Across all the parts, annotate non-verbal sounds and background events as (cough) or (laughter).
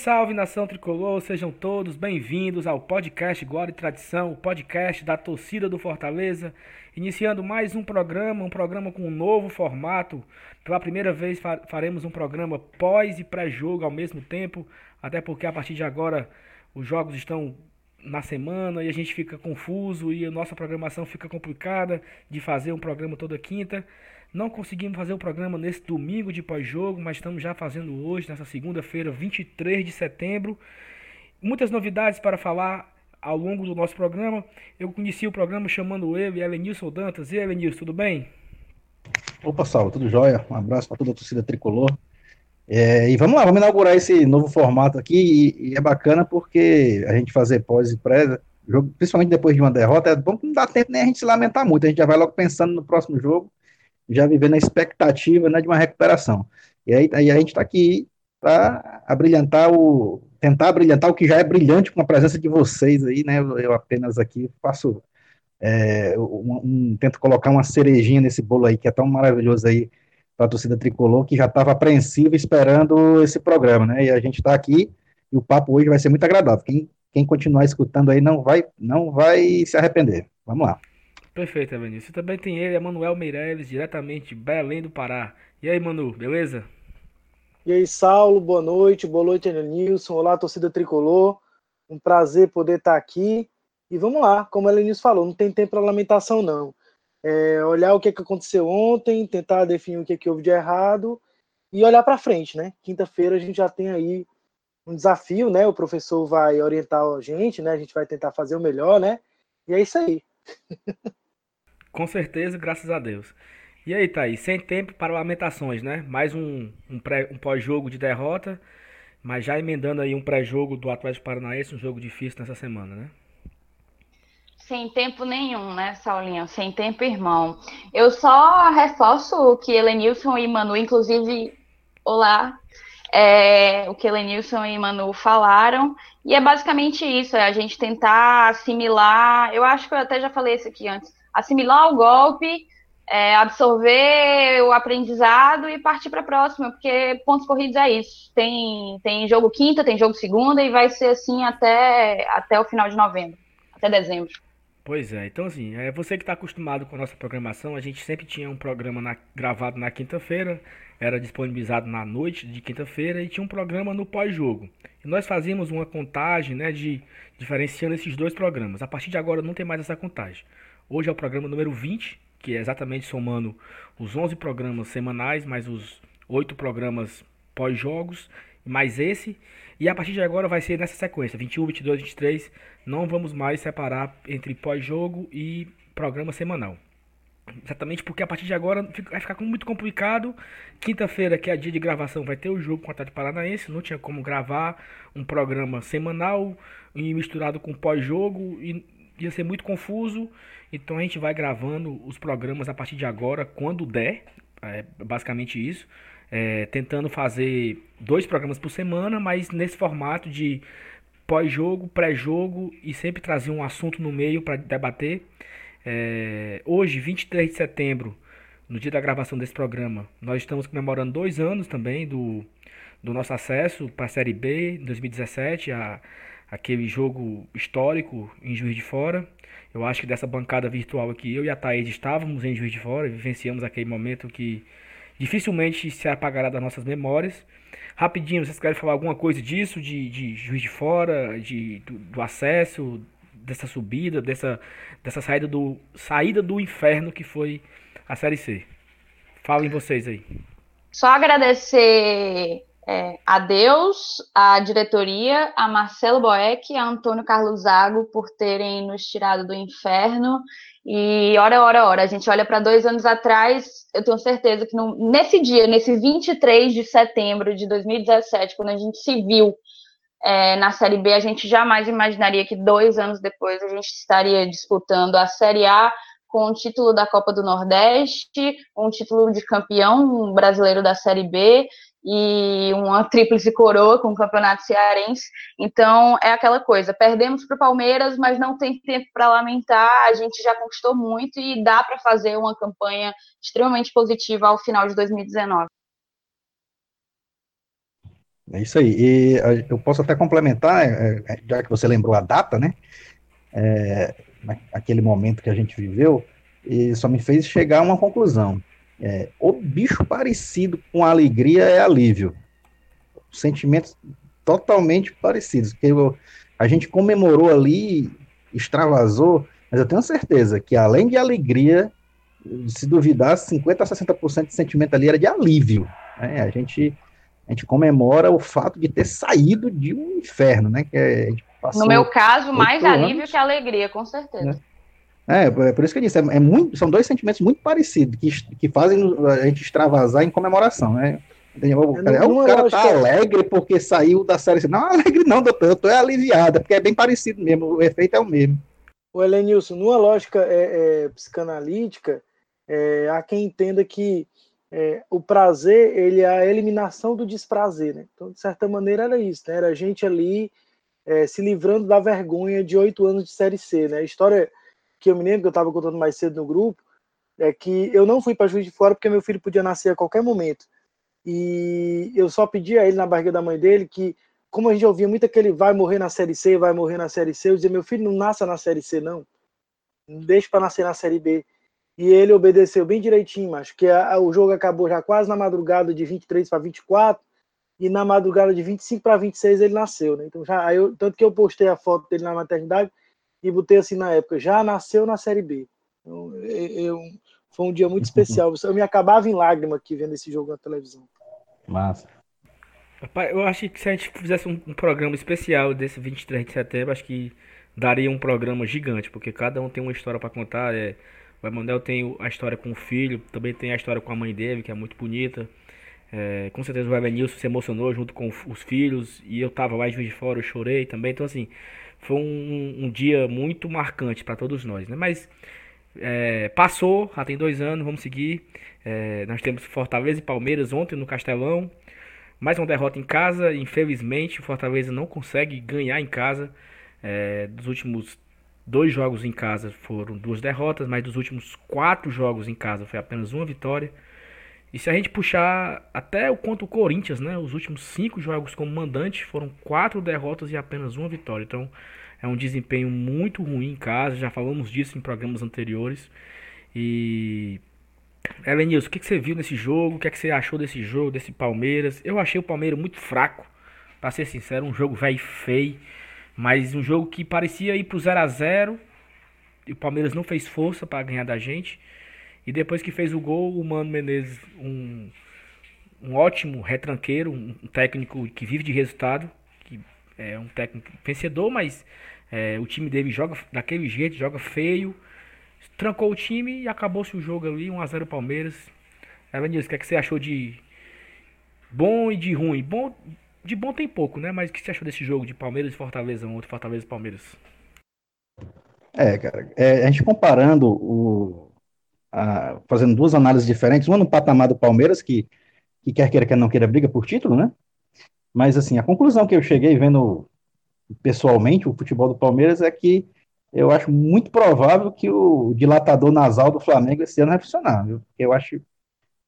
salve nação tricolor, sejam todos bem-vindos ao podcast Glória e Tradição, o podcast da torcida do Fortaleza, iniciando mais um programa, um programa com um novo formato. Pela primeira vez faremos um programa pós e pré-jogo ao mesmo tempo, até porque a partir de agora os jogos estão na semana e a gente fica confuso e a nossa programação fica complicada de fazer um programa toda quinta. Não conseguimos fazer o programa nesse domingo de pós-jogo, mas estamos já fazendo hoje, nessa segunda-feira, 23 de setembro. Muitas novidades para falar ao longo do nosso programa. Eu conheci o programa chamando eu e Elenilson Dantas. E Elenilson, tudo bem? Opa, Saulo, tudo jóia? Um abraço para toda a torcida tricolor. É, e vamos lá, vamos inaugurar esse novo formato aqui. E, e é bacana porque a gente fazer pós e pré, jogo, principalmente depois de uma derrota, é bom que não dá tempo nem a gente se lamentar muito. A gente já vai logo pensando no próximo jogo já vivendo a expectativa né, de uma recuperação. E aí, aí a gente está aqui para abrilhantar o. tentar brilhantar o que já é brilhante com a presença de vocês aí, né? Eu apenas aqui faço. É, um, um, tento colocar uma cerejinha nesse bolo aí, que é tão maravilhoso aí para a torcida tricolor, que já estava apreensiva esperando esse programa, né? E a gente está aqui e o papo hoje vai ser muito agradável. Quem, quem continuar escutando aí não vai, não vai se arrepender. Vamos lá. Perfeito, Vinícius. Também tem ele, Emanuel Meirelles, diretamente de Belém do Pará. E aí, Manu, beleza? E aí, Saulo, boa noite. Boa noite, Nilson. Olá, torcida tricolor. Um prazer poder estar aqui. E vamos lá, como a Elenilson falou, não tem tempo para lamentação, não. É olhar o que, que aconteceu ontem, tentar definir o que, que houve de errado e olhar para frente, né? Quinta-feira a gente já tem aí um desafio, né? O professor vai orientar a gente, né? A gente vai tentar fazer o melhor, né? E é isso aí. (laughs) Com certeza, graças a Deus. E aí, Thaís, sem tempo para lamentações, né? Mais um, um, pré, um pós-jogo de derrota, mas já emendando aí um pré-jogo do Atlético Paranaense, um jogo difícil nessa semana, né? Sem tempo nenhum, né, Saulinho? Sem tempo, irmão. Eu só reforço o que Elenilson e Manu, inclusive, olá, é, o que Elenilson e Manu falaram. E é basicamente isso, é a gente tentar assimilar, eu acho que eu até já falei isso aqui antes, assimilar o golpe, é, absorver o aprendizado e partir para a próxima, porque pontos corridos é isso. Tem, tem jogo quinta, tem jogo segunda e vai ser assim até, até o final de novembro, até dezembro. Pois é, então assim, é você que está acostumado com a nossa programação, a gente sempre tinha um programa na, gravado na quinta-feira, era disponibilizado na noite de quinta-feira e tinha um programa no pós-jogo. E nós fazíamos uma contagem, né, de diferenciando esses dois programas. A partir de agora não tem mais essa contagem. Hoje é o programa número 20, que é exatamente somando os 11 programas semanais, mais os 8 programas pós-jogos, mais esse. E a partir de agora vai ser nessa sequência, 21, 22, 23. Não vamos mais separar entre pós-jogo e programa semanal. Exatamente porque a partir de agora vai ficar muito complicado. Quinta-feira, que é dia de gravação, vai ter o jogo com o Atlético Paranaense. Não tinha como gravar um programa semanal e misturado com pós-jogo. E ia ser muito confuso. Então a gente vai gravando os programas a partir de agora, quando der. É basicamente isso. É, tentando fazer dois programas por semana, mas nesse formato de pós-jogo, pré-jogo e sempre trazer um assunto no meio para debater. É, hoje, 23 de setembro, no dia da gravação desse programa, nós estamos comemorando dois anos também do, do nosso acesso para a Série B em 2017, a, aquele jogo histórico em Juiz de Fora. Eu acho que dessa bancada virtual aqui, eu e a Thaís estávamos em Juiz de Fora, vivenciamos aquele momento que dificilmente se apagará das nossas memórias. Rapidinho, vocês querem falar alguma coisa disso, de, de Juiz de Fora, de, do, do acesso, dessa subida, dessa, dessa saída do, saída do inferno que foi a Série C. Falem vocês aí. Só agradecer é, a Deus, a diretoria, a Marcelo Boeck e a Antônio Carlos Zago por terem nos tirado do inferno. E hora, hora, hora, a gente olha para dois anos atrás, eu tenho certeza que no, nesse dia, nesse 23 de setembro de 2017, quando a gente se viu é, na Série B, a gente jamais imaginaria que dois anos depois a gente estaria disputando a Série A com o título da Copa do Nordeste, um título de campeão brasileiro da Série B e uma tríplice coroa com o Campeonato Cearense. Então é aquela coisa, perdemos para o Palmeiras, mas não tem tempo para lamentar. A gente já conquistou muito e dá para fazer uma campanha extremamente positiva ao final de 2019. É isso aí. E eu posso até complementar, é, é, já que você lembrou a data, né? É, aquele momento que a gente viveu, e só me fez chegar a uma conclusão. É, o bicho parecido com alegria é alívio. Sentimentos totalmente parecidos. Porque eu, a gente comemorou ali, extravasou, mas eu tenho certeza que além de alegria, se duvidar, 50% a 60% de sentimento ali era de alívio. Né? A, gente, a gente comemora o fato de ter saído de um inferno, né? Que é, no meu caso, mais alívio que alegria, com certeza. Né? É, é por isso que eu disse, é, é, muito, são dois sentimentos muito parecidos, que, que fazem a gente extravasar em comemoração, né? O cara, é, o cara tá alegre porque saiu da série. Não, (laughs) alegre não, doutor, eu tô aliviada, porque é bem parecido mesmo, o efeito é o mesmo. O Elenilson, numa lógica é, é, psicanalítica, é, há quem entenda que é, o prazer ele é a eliminação do desprazer, né? Então, de certa maneira, era isso, né? Era a gente ali é, se livrando da vergonha de oito anos de série C, né? A história que eu me lembro que eu estava contando mais cedo no grupo é que eu não fui para Juiz de Fora porque meu filho podia nascer a qualquer momento. E eu só pedi a ele na barriga da mãe dele que, como a gente ouvia muito que ele vai morrer na série C, vai morrer na série C, eu dizia: meu filho não nasça na série C, não. Deixe para nascer na série B. E ele obedeceu bem direitinho, acho que a, a, o jogo acabou já quase na madrugada de 23 para 24 e na madrugada de 25 para 26 ele nasceu, né? Então já eu, tanto que eu postei a foto dele na maternidade e botei assim na época, já nasceu na série B. Então, eu, eu foi um dia muito (laughs) especial. Eu me acabava em lágrima aqui vendo esse jogo na televisão. Massa. Rapaz, eu acho que se a gente fizesse um, um, programa especial desse 23 de setembro, acho que daria um programa gigante, porque cada um tem uma história para contar. É, o Emanuel tem a história com o filho, também tem a história com a mãe dele, que é muito bonita. É, com certeza o Evanilson se emocionou junto com os filhos, e eu tava Juiz de Fora, eu chorei também. Então, assim, foi um, um dia muito marcante para todos nós, né? Mas é, passou, já tem dois anos, vamos seguir. É, nós temos Fortaleza e Palmeiras ontem no Castelão. Mais uma derrota em casa. Infelizmente, o Fortaleza não consegue ganhar em casa. É, dos últimos dois jogos em casa foram duas derrotas, mas dos últimos quatro jogos em casa foi apenas uma vitória. E se a gente puxar até o contra o Corinthians, né, os últimos cinco jogos como mandante foram quatro derrotas e apenas uma vitória. Então é um desempenho muito ruim em casa, já falamos disso em programas anteriores. E Elenilson, o que, você viu nesse jogo? O que, é que você achou desse jogo, desse Palmeiras? Eu achei o Palmeiras muito fraco, para ser sincero, um jogo velho feio, mas um jogo que parecia ir pro 0 a 0 e o Palmeiras não fez força para ganhar da gente. E depois que fez o gol, o Mano Menezes, um, um ótimo retranqueiro, um técnico que vive de resultado, que é um técnico vencedor, mas é, o time dele joga daquele jeito, joga feio, trancou o time e acabou-se o jogo ali, 1x0 Palmeiras. Evanilson, o que, é que você achou de bom e de ruim? Bom, de bom tem pouco, né? Mas o que você achou desse jogo de Palmeiras e Fortaleza, outro Fortaleza e Palmeiras? É, cara, é, a gente comparando o, a, fazendo duas análises diferentes, uma no patamar do Palmeiras, que, que quer queira, quer não queira, briga por título, né? Mas, assim, a conclusão que eu cheguei vendo pessoalmente o futebol do Palmeiras é que eu acho muito provável que o dilatador nasal do Flamengo esse ano vai funcionar, viu? Eu acho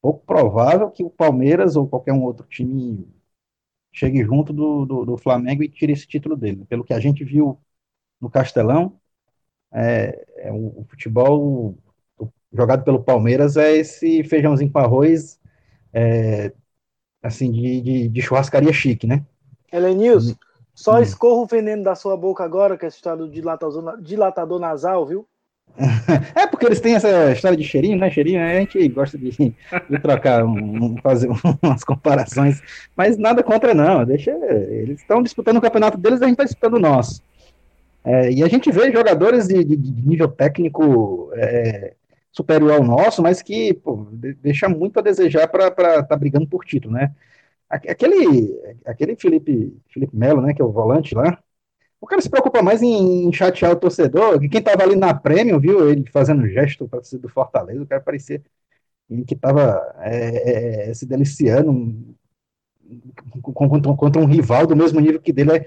pouco provável que o Palmeiras ou qualquer um outro time chegue junto do, do, do Flamengo e tire esse título dele. Pelo que a gente viu no Castelão, é, é o, o futebol jogado pelo Palmeiras é esse feijãozinho com arroz, é, assim, de, de, de, churrascaria chique, né? Helenilson, só hum. escorra o veneno da sua boca agora, que é essa história do dilatador, dilatador nasal, viu? (laughs) é porque eles têm essa história de cheirinho, né? Cheirinho, a gente gosta de, de trocar, um, fazer (laughs) umas comparações, mas nada contra não, deixa, eles estão disputando o campeonato deles, a gente está disputando o nosso. É, e a gente vê jogadores de, de, de nível técnico é, superior ao nosso, mas que pô, deixa muito a desejar para estar tá brigando por título, né? Aquele, aquele Felipe, Felipe Melo, né, que é o volante lá, o cara se preocupa mais em, em chatear o torcedor, que quem tava ali na Premium, viu ele fazendo gesto para do Fortaleza, o cara parecia que tava é, é, se deliciando contra, contra, um rival do mesmo nível que dele.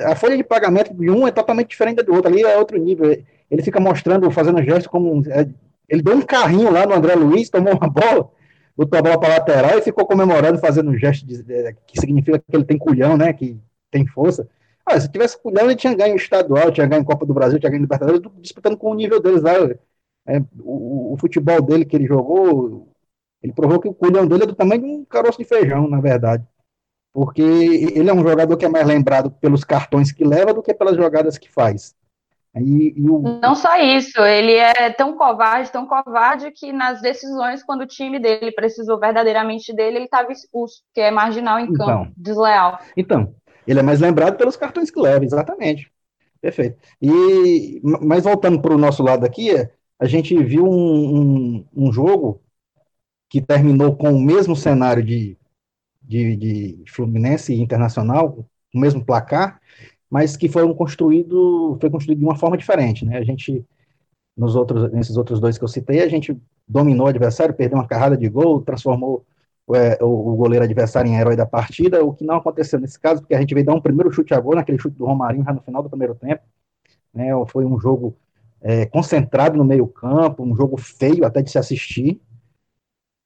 A folha de pagamento de um é totalmente diferente do outro, ali é outro nível. Ele fica mostrando, fazendo gesto como é, ele deu um carrinho lá no André Luiz, tomou uma bola. botou a bola para lateral e ficou comemorando, fazendo um gesto de, de, que significa que ele tem culhão, né? Que tem força. Ah, se tivesse culhão, ele tinha ganho estadual, tinha ganho Copa do Brasil, tinha ganho Libertadores, disputando com o nível deles lá. É, o, o, futebol dele que ele jogou, ele provou que o culhão dele é do tamanho de um caroço de feijão, na verdade. Porque ele é um jogador que é mais lembrado pelos cartões que leva do que pelas jogadas que faz. E, e o... Não só isso, ele é tão covarde, tão covarde que nas decisões, quando o time dele precisou verdadeiramente dele, ele estava expulso, que é marginal em campo, então, desleal. Então, ele é mais lembrado pelos cartões que leva, exatamente. Perfeito. E, mas voltando para o nosso lado aqui, a gente viu um, um, um, jogo que terminou com o mesmo cenário de, de, de Fluminense e Internacional, o mesmo placar, mas que foram construído, foi construído de uma forma diferente, né? A gente nos outros, nesses outros dois que eu citei, a gente dominou o adversário, perdeu uma carrada de gol, transformou é, o, o, goleiro adversário em herói da partida, o que não aconteceu nesse caso, porque a gente veio dar um primeiro chute a gol, naquele chute do Romarinho já no final do primeiro tempo, né? Foi um jogo é, concentrado no meio campo, um jogo feio até de se assistir,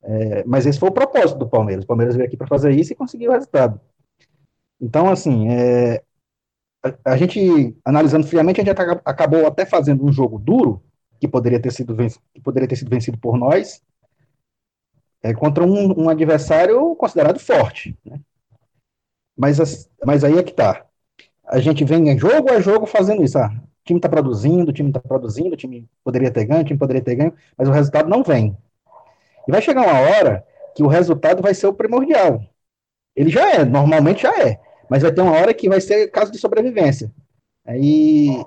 é, mas esse foi o propósito do Palmeiras. O Palmeiras veio aqui para fazer isso e conseguiu o resultado. Então, assim, é, a, gente, analisando friamente, a gente acabou até fazendo um jogo duro, que poderia ter sido, que poderia ter sido vencido por nós, é, contra um, um, adversário considerado forte. Né? Mas, mas aí é que tá. A gente vem jogo a jogo fazendo isso. Ah, o time está produzindo, o time está produzindo, o time poderia ter ganho, o time poderia ter ganho, mas o resultado não vem. E vai chegar uma hora que o resultado vai ser o primordial. Ele já é, normalmente já é mas vai ter uma hora que vai ser caso de sobrevivência. E,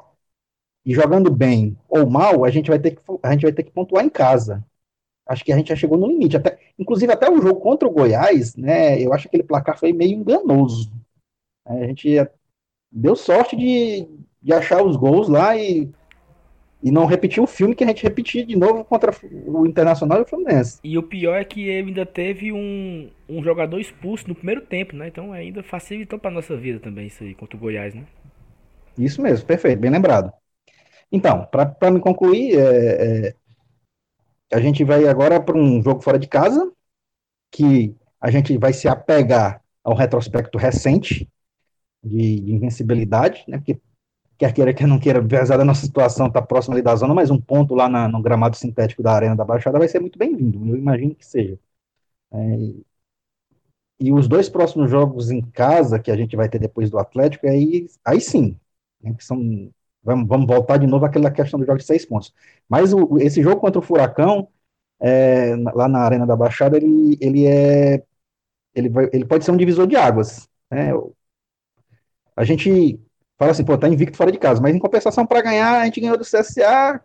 e jogando bem ou mal, a gente vai ter que a gente vai ter que pontuar em casa. Acho que a gente já chegou no limite. Até, inclusive até o jogo contra o Goiás, né? Eu acho que aquele placar foi meio enganoso. A gente deu sorte de, de achar os gols lá e e não repetir o filme que a gente repetiu de novo contra o Internacional e o Fluminense. E o pior é que ele ainda teve um, um jogador expulso no primeiro tempo, né? Então ainda facilitou para nossa vida também isso aí contra o Goiás, né? Isso mesmo, perfeito, bem lembrado. Então, para me concluir, é, é, a gente vai agora para um jogo fora de casa, que a gente vai se apegar ao retrospecto recente de, de invencibilidade, né? Porque quer queira, quer não queira, apesar da nossa situação estar tá próxima ali da zona, mas um ponto lá na, no gramado sintético da Arena da Baixada vai ser muito bem-vindo, eu imagino que seja. É, e os dois próximos jogos em casa que a gente vai ter depois do Atlético, aí, aí sim, né, que são, vamos, vamos voltar de novo àquela questão do jogo de seis pontos. Mas o, esse jogo contra o Furacão, é, lá na Arena da Baixada, ele, ele é ele, vai, ele pode ser um divisor de águas. Né? A gente fala assim, pô, tá invicto fora de casa, mas em compensação, para ganhar, a gente ganhou do CSA,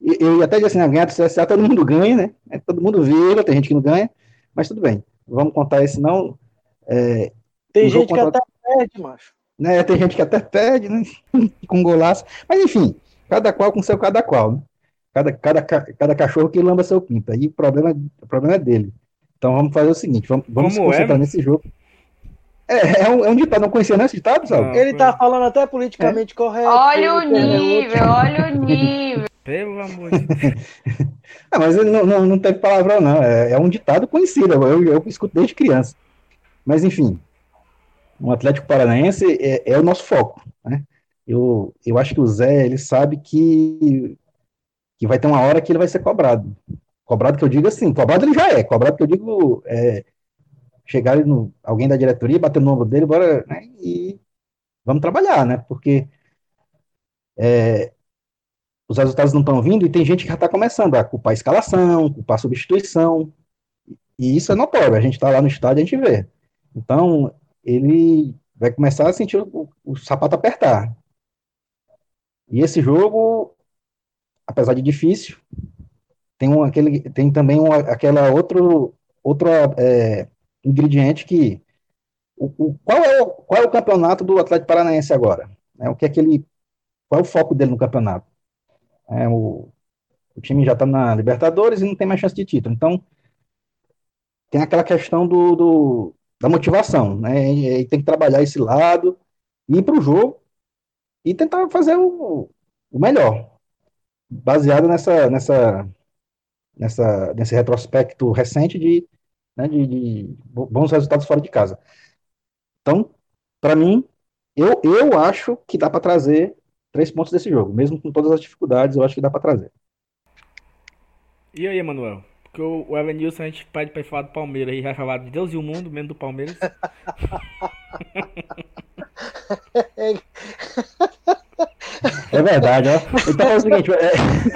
e, eu até disse assim, né, ganhar do CSA todo mundo ganha, né, é, todo mundo vira, tem gente que não ganha, mas tudo bem, vamos contar esse não. É, tem gente que até perde, macho. Né, tem gente que até perde, né, (laughs) com golaço, mas enfim, cada qual com seu cada qual, né? Cada, cada, cada cachorro que lamba seu pinto, aí o problema, o problema é dele. Então vamos fazer o seguinte, vamos, vamos se concentrar é? nesse jogo. É, é um, é um ditado, não conhecia nesse ditado, sabe? Ele tá falando até politicamente é. correto. Olha o nível, olha o (laughs) nível. Pelo amor de Deus. (laughs) ah, mas ele não, não, não teve palavrão, não. É, é um ditado conhecido, eu, eu, escuto desde criança. Mas, enfim, o Atlético Paranaense é, é o nosso foco, né? Eu, eu acho que o Zé, ele sabe que, que vai ter uma hora que ele vai ser cobrado. Cobrado que eu digo assim, cobrado ele já é, cobrado que eu digo é, chegar no, alguém da diretoria, bater no ombro dele, bora, né, e vamos trabalhar, né, porque é, os resultados não estão vindo e tem gente que já está começando a culpar a escalação, culpar a substituição, e isso é notório, a gente está lá no estádio, a gente vê. Então, ele vai começar a sentir o, o sapato apertar. E esse jogo, apesar de difícil, tem, um, aquele, tem também um, aquela outro, outra é, ingrediente que o, o, qual, é o, qual é o campeonato do Atlético Paranaense agora? É, o que é que ele, qual é o foco dele no campeonato? É, o, o time já está na Libertadores e não tem mais chance de título. Então, tem aquela questão do, do da motivação, né? E, e, tem que trabalhar esse lado, ir para o jogo e tentar fazer o, o melhor, baseado nessa, nessa, nessa, nesse retrospecto recente de né, de, de bons resultados fora de casa. Então, para mim, eu, eu acho que dá para trazer três pontos desse jogo, mesmo com todas as dificuldades, eu acho que dá para trazer. E aí, Manuel? Porque o, o Evanilson a gente pede pra falar do Palmeiras e vai falar de Deus e o mundo, mesmo do Palmeiras. (laughs) É verdade, ó. Então é o seguinte, é,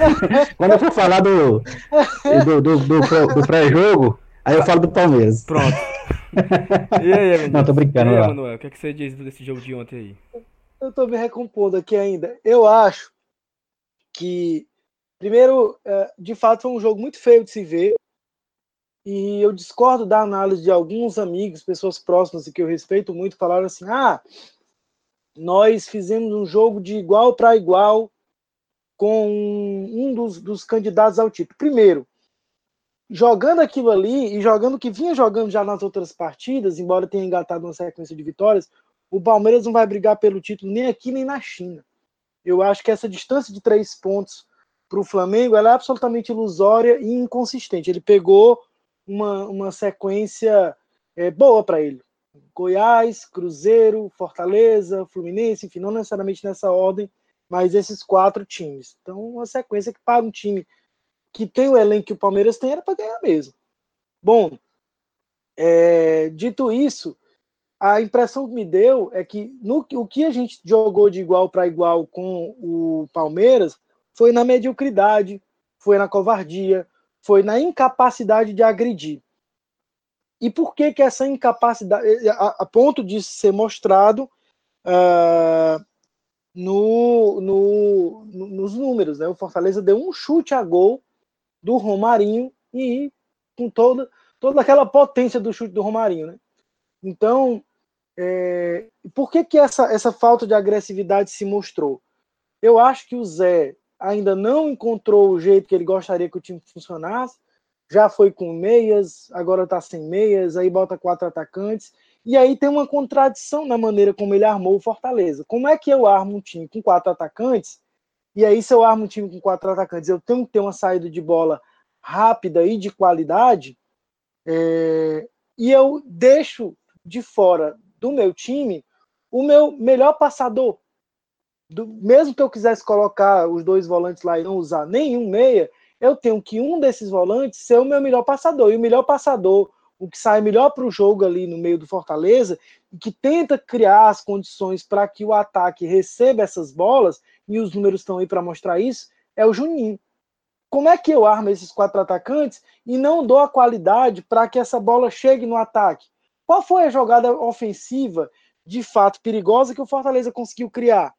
(laughs) quando eu for falar do, do, do, do, do pré-jogo, aí eu falo do Palmeiras. Pronto. (laughs) E aí? Não, tô brincando. E aí. Manuel, o que, é que você diz desse jogo de ontem aí? Eu tô me recompondo aqui ainda. Eu acho que Primeiro, é, de fato, foi um jogo muito feio de se ver. E eu discordo da análise de alguns amigos, pessoas próximas e que eu respeito muito, falaram assim: ah, nós fizemos um jogo de igual para igual com um dos, dos candidatos ao título. Primeiro, jogando aquilo ali e jogando o que vinha jogando já nas outras partidas, embora tenha engatado uma sequência de vitórias, o Palmeiras não vai brigar pelo título nem aqui nem na China. Eu acho que essa distância de três pontos para o Flamengo é absolutamente ilusória e inconsistente. Ele pegou uma, uma sequência é, boa para ele. Goiás, Cruzeiro, Fortaleza, Fluminense, enfim, não necessariamente nessa ordem, mas esses quatro times. Então, uma sequência que para um time que tem o elenco que o Palmeiras tem era para ganhar mesmo. Bom, é, dito isso, a impressão que me deu é que no, o que a gente jogou de igual para igual com o Palmeiras foi na mediocridade, foi na covardia, foi na incapacidade de agredir. E por que que essa incapacidade, a, a ponto de ser mostrado uh, no, no, nos números, né? O Fortaleza deu um chute a gol do Romarinho e com toda, toda aquela potência do chute do Romarinho, né? Então, é, por que que essa, essa falta de agressividade se mostrou? Eu acho que o Zé ainda não encontrou o jeito que ele gostaria que o time funcionasse. Já foi com meias, agora está sem meias, aí bota quatro atacantes. E aí tem uma contradição na maneira como ele armou o Fortaleza. Como é que eu armo um time com quatro atacantes? E aí, se eu armo um time com quatro atacantes, eu tenho que ter uma saída de bola rápida e de qualidade. É... E eu deixo de fora do meu time o meu melhor passador, do, mesmo que eu quisesse colocar os dois volantes lá e não usar nenhum meia, eu tenho que um desses volantes ser o meu melhor passador. E o melhor passador, o que sai melhor para o jogo ali no meio do Fortaleza, e que tenta criar as condições para que o ataque receba essas bolas, e os números estão aí para mostrar isso, é o Juninho. Como é que eu armo esses quatro atacantes e não dou a qualidade para que essa bola chegue no ataque? Qual foi a jogada ofensiva de fato perigosa que o Fortaleza conseguiu criar?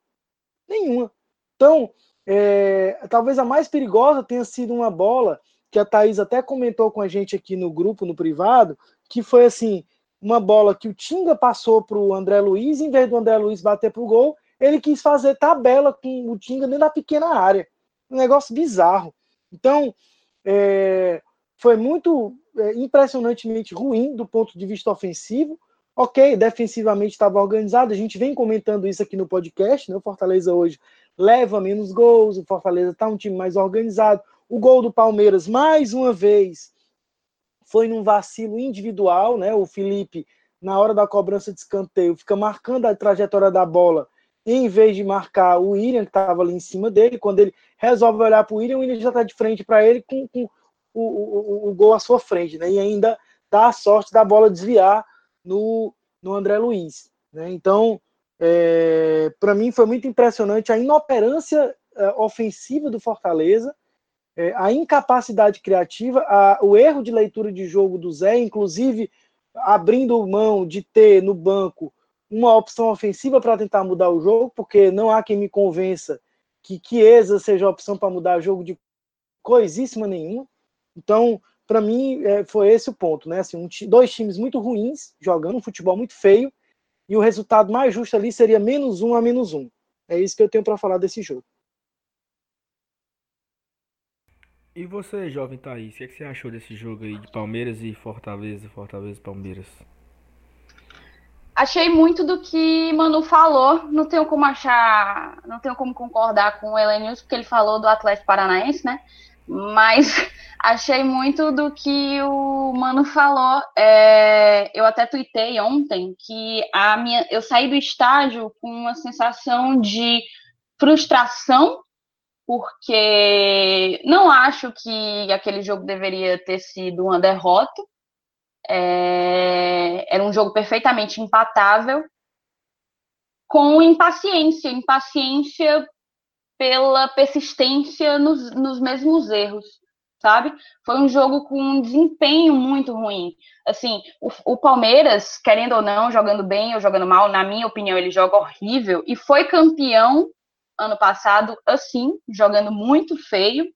Nenhuma. Então, é, talvez a mais perigosa tenha sido uma bola que a Thaís até comentou com a gente aqui no grupo, no privado, que foi assim, uma bola que o Tinga passou para o André Luiz, em vez do André Luiz bater para o gol, ele quis fazer tabela com o Tinga dentro da pequena área. Um negócio bizarro. Então, é, foi muito é, impressionantemente ruim do ponto de vista ofensivo. Ok, defensivamente estava organizado, a gente vem comentando isso aqui no podcast, né? O Fortaleza hoje leva menos gols, o Fortaleza está um time mais organizado. O gol do Palmeiras, mais uma vez, foi num vacilo individual, né? O Felipe, na hora da cobrança de escanteio, fica marcando a trajetória da bola, em vez de marcar o William, que estava ali em cima dele. Quando ele resolve olhar para o William, o William já está de frente para ele com, com o, o, o, gol à sua frente, né? E ainda dá a sorte da bola desviar no, no André Luiz. Né? Então, é, para mim foi muito impressionante a inoperância é, ofensiva do Fortaleza, é, a incapacidade criativa, a, o erro de leitura de jogo do Zé, inclusive abrindo mão de ter no banco uma opção ofensiva para tentar mudar o jogo, porque não há quem me convença que Chiesa seja opção para mudar o jogo de coisíssima nenhuma. Então, para mim, é, foi esse o ponto, né? Assim, um, dois times muito ruins, jogando um futebol muito feio, e o resultado mais justo ali seria menos um a menos um. É isso que eu tenho para falar desse jogo. E você, jovem Thaís, o que, é que, você achou desse jogo aí de Palmeiras e Fortaleza, Fortaleza e Palmeiras? Achei muito do que Manu falou. Não tenho como achar, não tenho como concordar com o Elenius, porque ele falou do Atlético Paranaense, né? Mas (laughs) achei muito do que o Mano falou. É, eu até tuitei ontem que a minha, eu saí do estádio com uma sensação de frustração, porque não acho que aquele jogo deveria ter sido uma derrota. É, era um jogo perfeitamente empatável, com impaciência, impaciência pela persistência nos, nos mesmos erros, sabe? Foi um jogo com um desempenho muito ruim. Assim, o, o, Palmeiras, querendo ou não, jogando bem ou jogando mal, na minha opinião, ele joga horrível e foi campeão ano passado assim, jogando muito feio.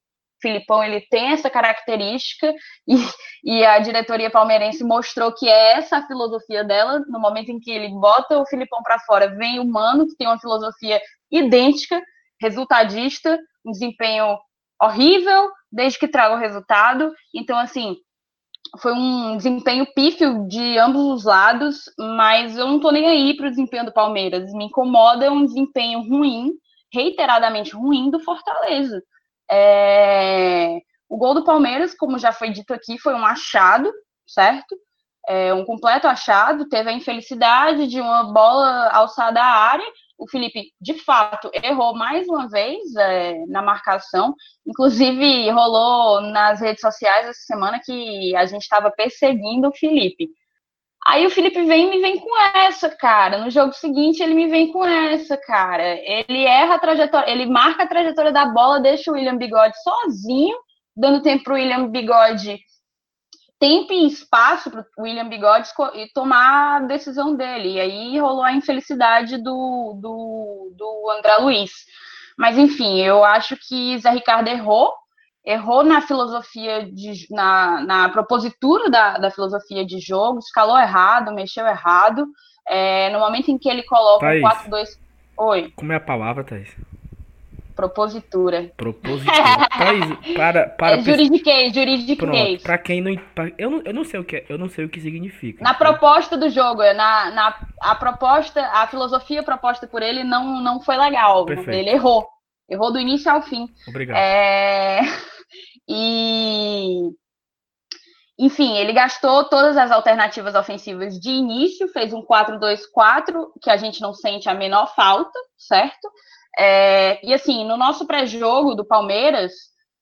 Filipão ele tem essa característica e, (laughs) e, a diretoria palmeirense mostrou que é essa a filosofia dela. No momento em que ele bota o Filipão para fora, vem o Mano, que tem uma filosofia idêntica, resultadista, um desempenho horrível, desde que traga o resultado. Então, assim, foi um desempenho pífio de ambos os lados, mas eu não tô nem aí para o desempenho do Palmeiras. Me incomoda um desempenho ruim, reiteradamente ruim, do Fortaleza. É... O gol do Palmeiras, como já foi dito aqui, foi um achado, certo? É um completo achado. Teve a infelicidade de uma bola alçada à área. O Felipe, de fato, errou mais uma vez é, na marcação. Inclusive, rolou nas redes sociais essa semana que a gente estava perseguindo o Felipe. Aí o Felipe vem e me vem com essa, cara. No jogo seguinte, ele me vem com essa, cara. Ele erra a trajetória, ele marca a trajetória da bola, deixa o William Bigode sozinho, dando tempo para o William Bigode tempo e espaço para o William Bigode tomar a decisão dele. E aí rolou a infelicidade do, do, do André Luiz. Mas, enfim, eu acho que Zé Ricardo errou errou na filosofia, de, na, na propositura da, da filosofia de jogo, escalou errado, mexeu errado. É, no momento em que ele coloca Thaís, um 4-2. Oi. Como é a palavra, Thaís? Propositura. Propositura. (laughs) Thaís, para, para é juridiquês. Para quem não, pra, eu não. Eu não sei o que é, eu não sei o que significa. Na proposta do jogo, na, na a proposta, a filosofia proposta por ele não, não foi legal. Perfeito. Ele errou. Errou do início ao fim. Obrigado. É... E. Enfim, ele gastou todas as alternativas ofensivas de início, fez um 4-2-4, que a gente não sente a menor falta, certo? É... E assim, no nosso pré-jogo do Palmeiras,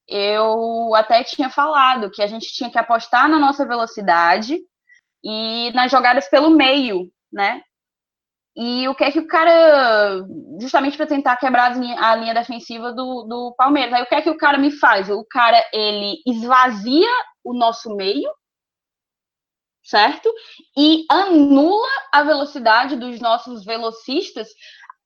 eu até tinha falado que a gente tinha que apostar na nossa velocidade e nas jogadas pelo meio, né? E o que é que o cara, justamente para tentar quebrar a linha defensiva do, do Palmeiras, aí o que é que o cara me faz? O cara, ele esvazia o nosso meio, certo? E anula a velocidade dos nossos velocistas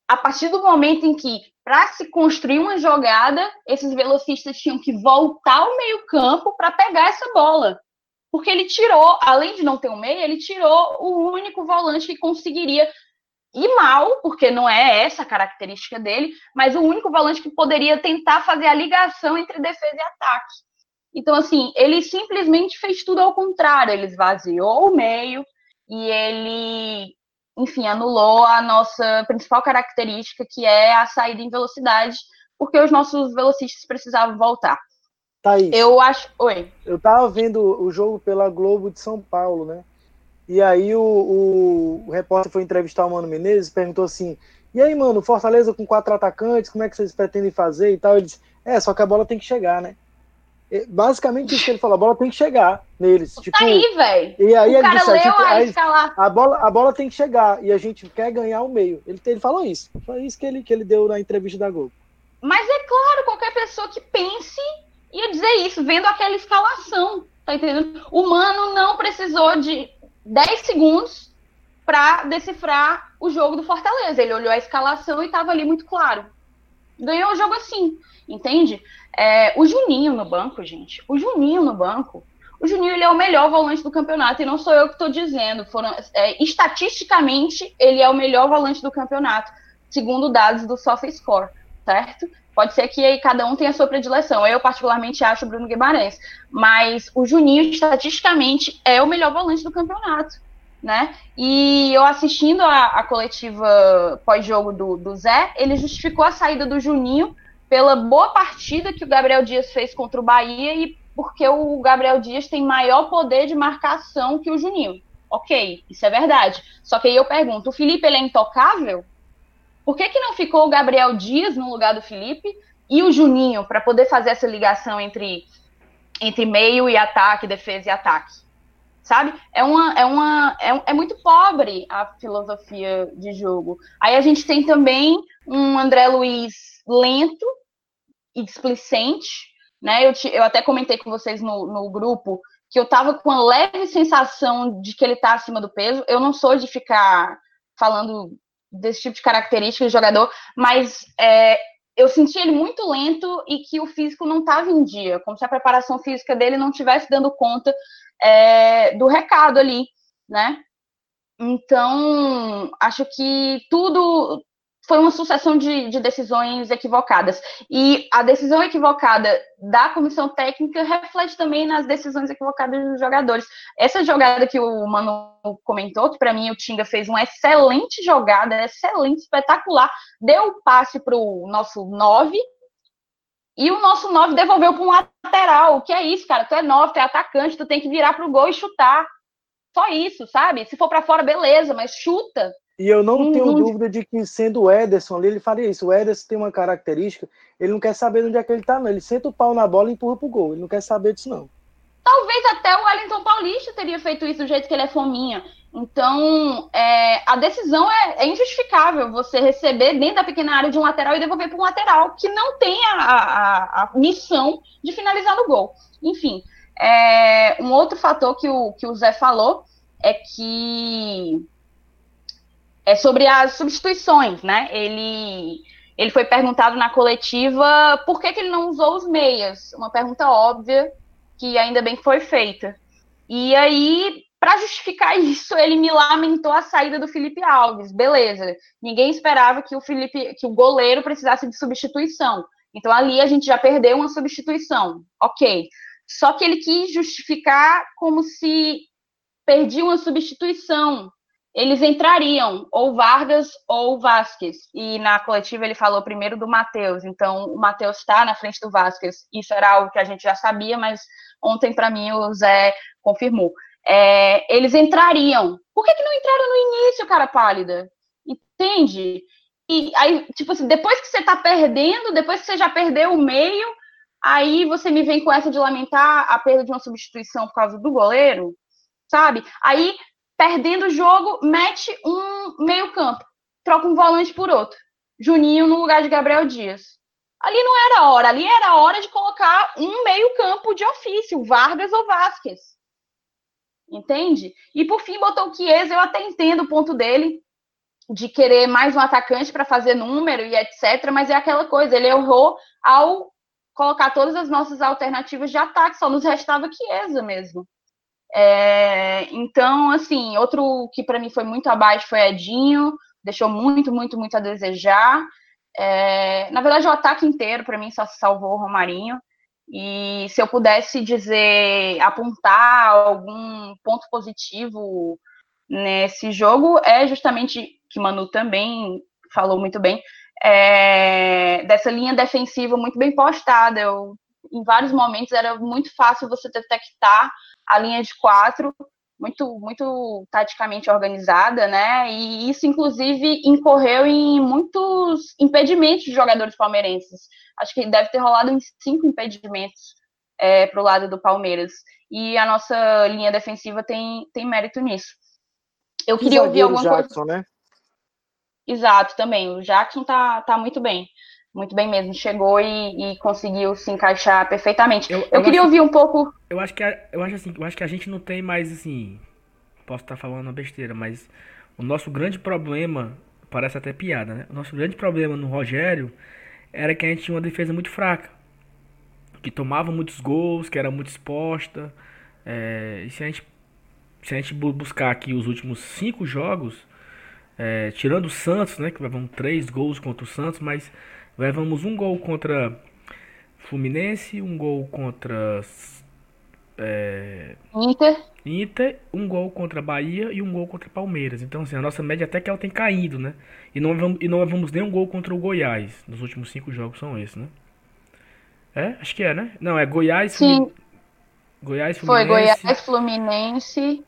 a partir do momento em que, para se construir uma jogada, esses velocistas tinham que voltar ao meio-campo para pegar essa bola. Porque ele tirou, além de não ter um meio, ele tirou o único volante que conseguiria e mal, porque não é essa a característica dele, mas o único volante que poderia tentar fazer a ligação entre defesa e ataque. Então, assim, ele simplesmente fez tudo ao contrário, ele esvaziou o meio e ele, enfim, anulou a nossa principal característica, que é a saída em velocidade, porque os nossos velocistas precisavam voltar. Thaís, eu acho. Oi. Eu tava vendo o jogo pela Globo de São Paulo, né? E aí o, o, o, repórter foi entrevistar o Mano Menezes e perguntou assim: E aí, mano, Fortaleza com quatro atacantes, como é que vocês pretendem fazer e tal? Ele disse: É, só que a bola tem que chegar, né? E, basicamente isso que ele falou: a bola tem que chegar neles. Tá tipo, aí, velho. E aí o ele disse: a, gente, a, a, bola, a bola tem que chegar e a gente quer ganhar o meio. Ele, ele falou isso. Foi isso que ele, que ele deu na entrevista da Globo. Mas é claro, qualquer pessoa que pense ia dizer isso, vendo aquela escalação. Tá entendendo? O Mano não precisou de 10 segundos para decifrar o jogo do Fortaleza. Ele olhou a escalação e estava ali muito claro. Ganhou o jogo assim, entende? É, o Juninho no banco, gente. O Juninho no banco. O Juninho ele é o melhor volante do campeonato e não sou eu que estou dizendo. Foram, é, estatisticamente, ele é o melhor volante do campeonato, segundo dados do SofaScore, certo? Pode ser que aí cada um tenha a sua predileção. Eu, particularmente, acho o Bruno Guimarães. Mas o Juninho, estatisticamente, é o melhor volante do campeonato. Né? E eu assistindo a, a coletiva pós-jogo do, do Zé, ele justificou a saída do Juninho pela boa partida que o Gabriel Dias fez contra o Bahia e porque o Gabriel Dias tem maior poder de marcação que o Juninho. Ok, isso é verdade. Só que aí eu pergunto, o Felipe ele é intocável? Por que, que não ficou o Gabriel Dias no lugar do Felipe e o Juninho para poder fazer essa ligação entre, entre meio e ataque, defesa e ataque? Sabe? É, uma, é, uma, é, é muito pobre a filosofia de jogo. Aí a gente tem também um André Luiz lento e displicente, né? Eu, te, eu até comentei com vocês no, no grupo que eu tava com uma leve sensação de que ele tá acima do peso. Eu não sou de ficar falando desse tipo de característica de jogador, mas é, eu senti ele muito lento e que o físico não estava em dia, como se a preparação física dele não estivesse dando conta é, do recado ali, né? Então, acho que tudo foi uma sucessão de, de, decisões equivocadas. E a decisão equivocada da comissão técnica reflete também nas decisões equivocadas dos jogadores. Essa jogada que o Mano comentou, que para mim o Tinga fez uma excelente jogada, excelente, espetacular, deu o passe para o nosso 9. E o nosso 9 devolveu para um lateral. O que é isso, cara? Tu é 9, tu é atacante, tu tem que virar para o gol e chutar. Só isso, sabe? Se for para fora, beleza, mas chuta e eu não uhum. tenho dúvida de que, sendo o Ederson ali, ele faria isso. O Ederson tem uma característica, ele não quer saber onde é que ele tá, não. Ele senta o pau na bola e empurra pro gol. Ele não quer saber disso, não. Talvez até o Wellington Paulista teria feito isso do jeito que ele é fominha. Então, é, a decisão é, é, injustificável você receber dentro da pequena área de um lateral e devolver para um lateral que não tem a, a, a, missão de finalizar no gol. Enfim, é, um outro fator que o, que o Zé falou é que é sobre as substituições, né? Ele, ele foi perguntado na coletiva por que, que ele não usou os meias. Uma pergunta óbvia, que ainda bem foi feita. E aí, para justificar (laughs) isso, ele me lamentou a saída do Felipe Alves. Beleza. Ninguém esperava que o Felipe, que o goleiro precisasse de substituição. Então ali a gente já perdeu uma substituição. Ok. Só que ele quis justificar como se perdia uma substituição eles entrariam ou Vargas ou Vasquez. E na coletiva ele falou primeiro do Matheus. Então o Matheus está na frente do Vasquez. Isso era algo que a gente já sabia, mas ontem para mim o Zé confirmou. É, eles entrariam. Por que, que não entraram no início, cara pálida? Entende? E aí, tipo assim, depois que você tá perdendo, depois que você já perdeu o meio, aí você me vem com essa de lamentar a perda de uma substituição por causa do goleiro, sabe? Aí perdendo o jogo, mete um meio-campo, troca um volante por outro. Juninho no lugar de Gabriel Dias. Ali não era hora, ali era hora de colocar um meio-campo de ofício, Vargas ou Vasquez. Entende? E por fim botou o Chiesa, eu até entendo o ponto dele de querer mais um atacante para fazer número e etc, mas é aquela coisa, ele errou ao colocar todas as nossas alternativas de ataque, só nos restava Chiesa mesmo. É, então, assim, outro que para mim foi muito abaixo foi Edinho, deixou muito, muito, muito a desejar. É, na verdade, o ataque inteiro, para mim, só salvou o Romarinho. E se eu pudesse dizer, apontar algum ponto positivo nesse jogo, é justamente que Manu também falou muito bem, é, dessa linha defensiva muito bem postada. Eu, em vários momentos era muito fácil você detectar a linha de quatro muito, muito taticamente organizada, né? E isso, inclusive, incorreu em muitos impedimentos de jogadores palmeirenses. Acho que deve ter rolado uns cinco impedimentos é, para o lado do Palmeiras. E a nossa linha defensiva tem, tem mérito nisso. Eu queria ouvir alguma Jackson, coisa. Né? Exato, também. O Jackson tá, tá muito bem muito bem mesmo. Chegou e, e conseguiu se encaixar perfeitamente. Eu, eu, eu queria acho, ouvir um pouco. Eu acho que a, eu acho assim, eu acho que a gente não tem mais assim. Posso estar falando uma besteira, mas o nosso grande problema parece até piada, né? O nosso grande problema no Rogério era que a gente tinha uma defesa muito fraca, que tomava muitos gols, que era muito exposta. É, e se a gente se a gente buscar aqui os últimos cinco jogos, é, tirando o Santos, né, que levam três gols contra o Santos, mas Levamos um gol contra Fluminense, um gol contra É... Inter. Inter, um gol contra Bahia e um gol contra Palmeiras. Então, assim, a nossa média até que ela tem caído, né? E não vamos, e não levamos nem um gol contra o Goiás. Nos últimos cinco jogos são esses, né? É? Acho que é, né? Não, é Goiás, Sim. Goiás, Foi Fluminense. Goiás, Fluminense.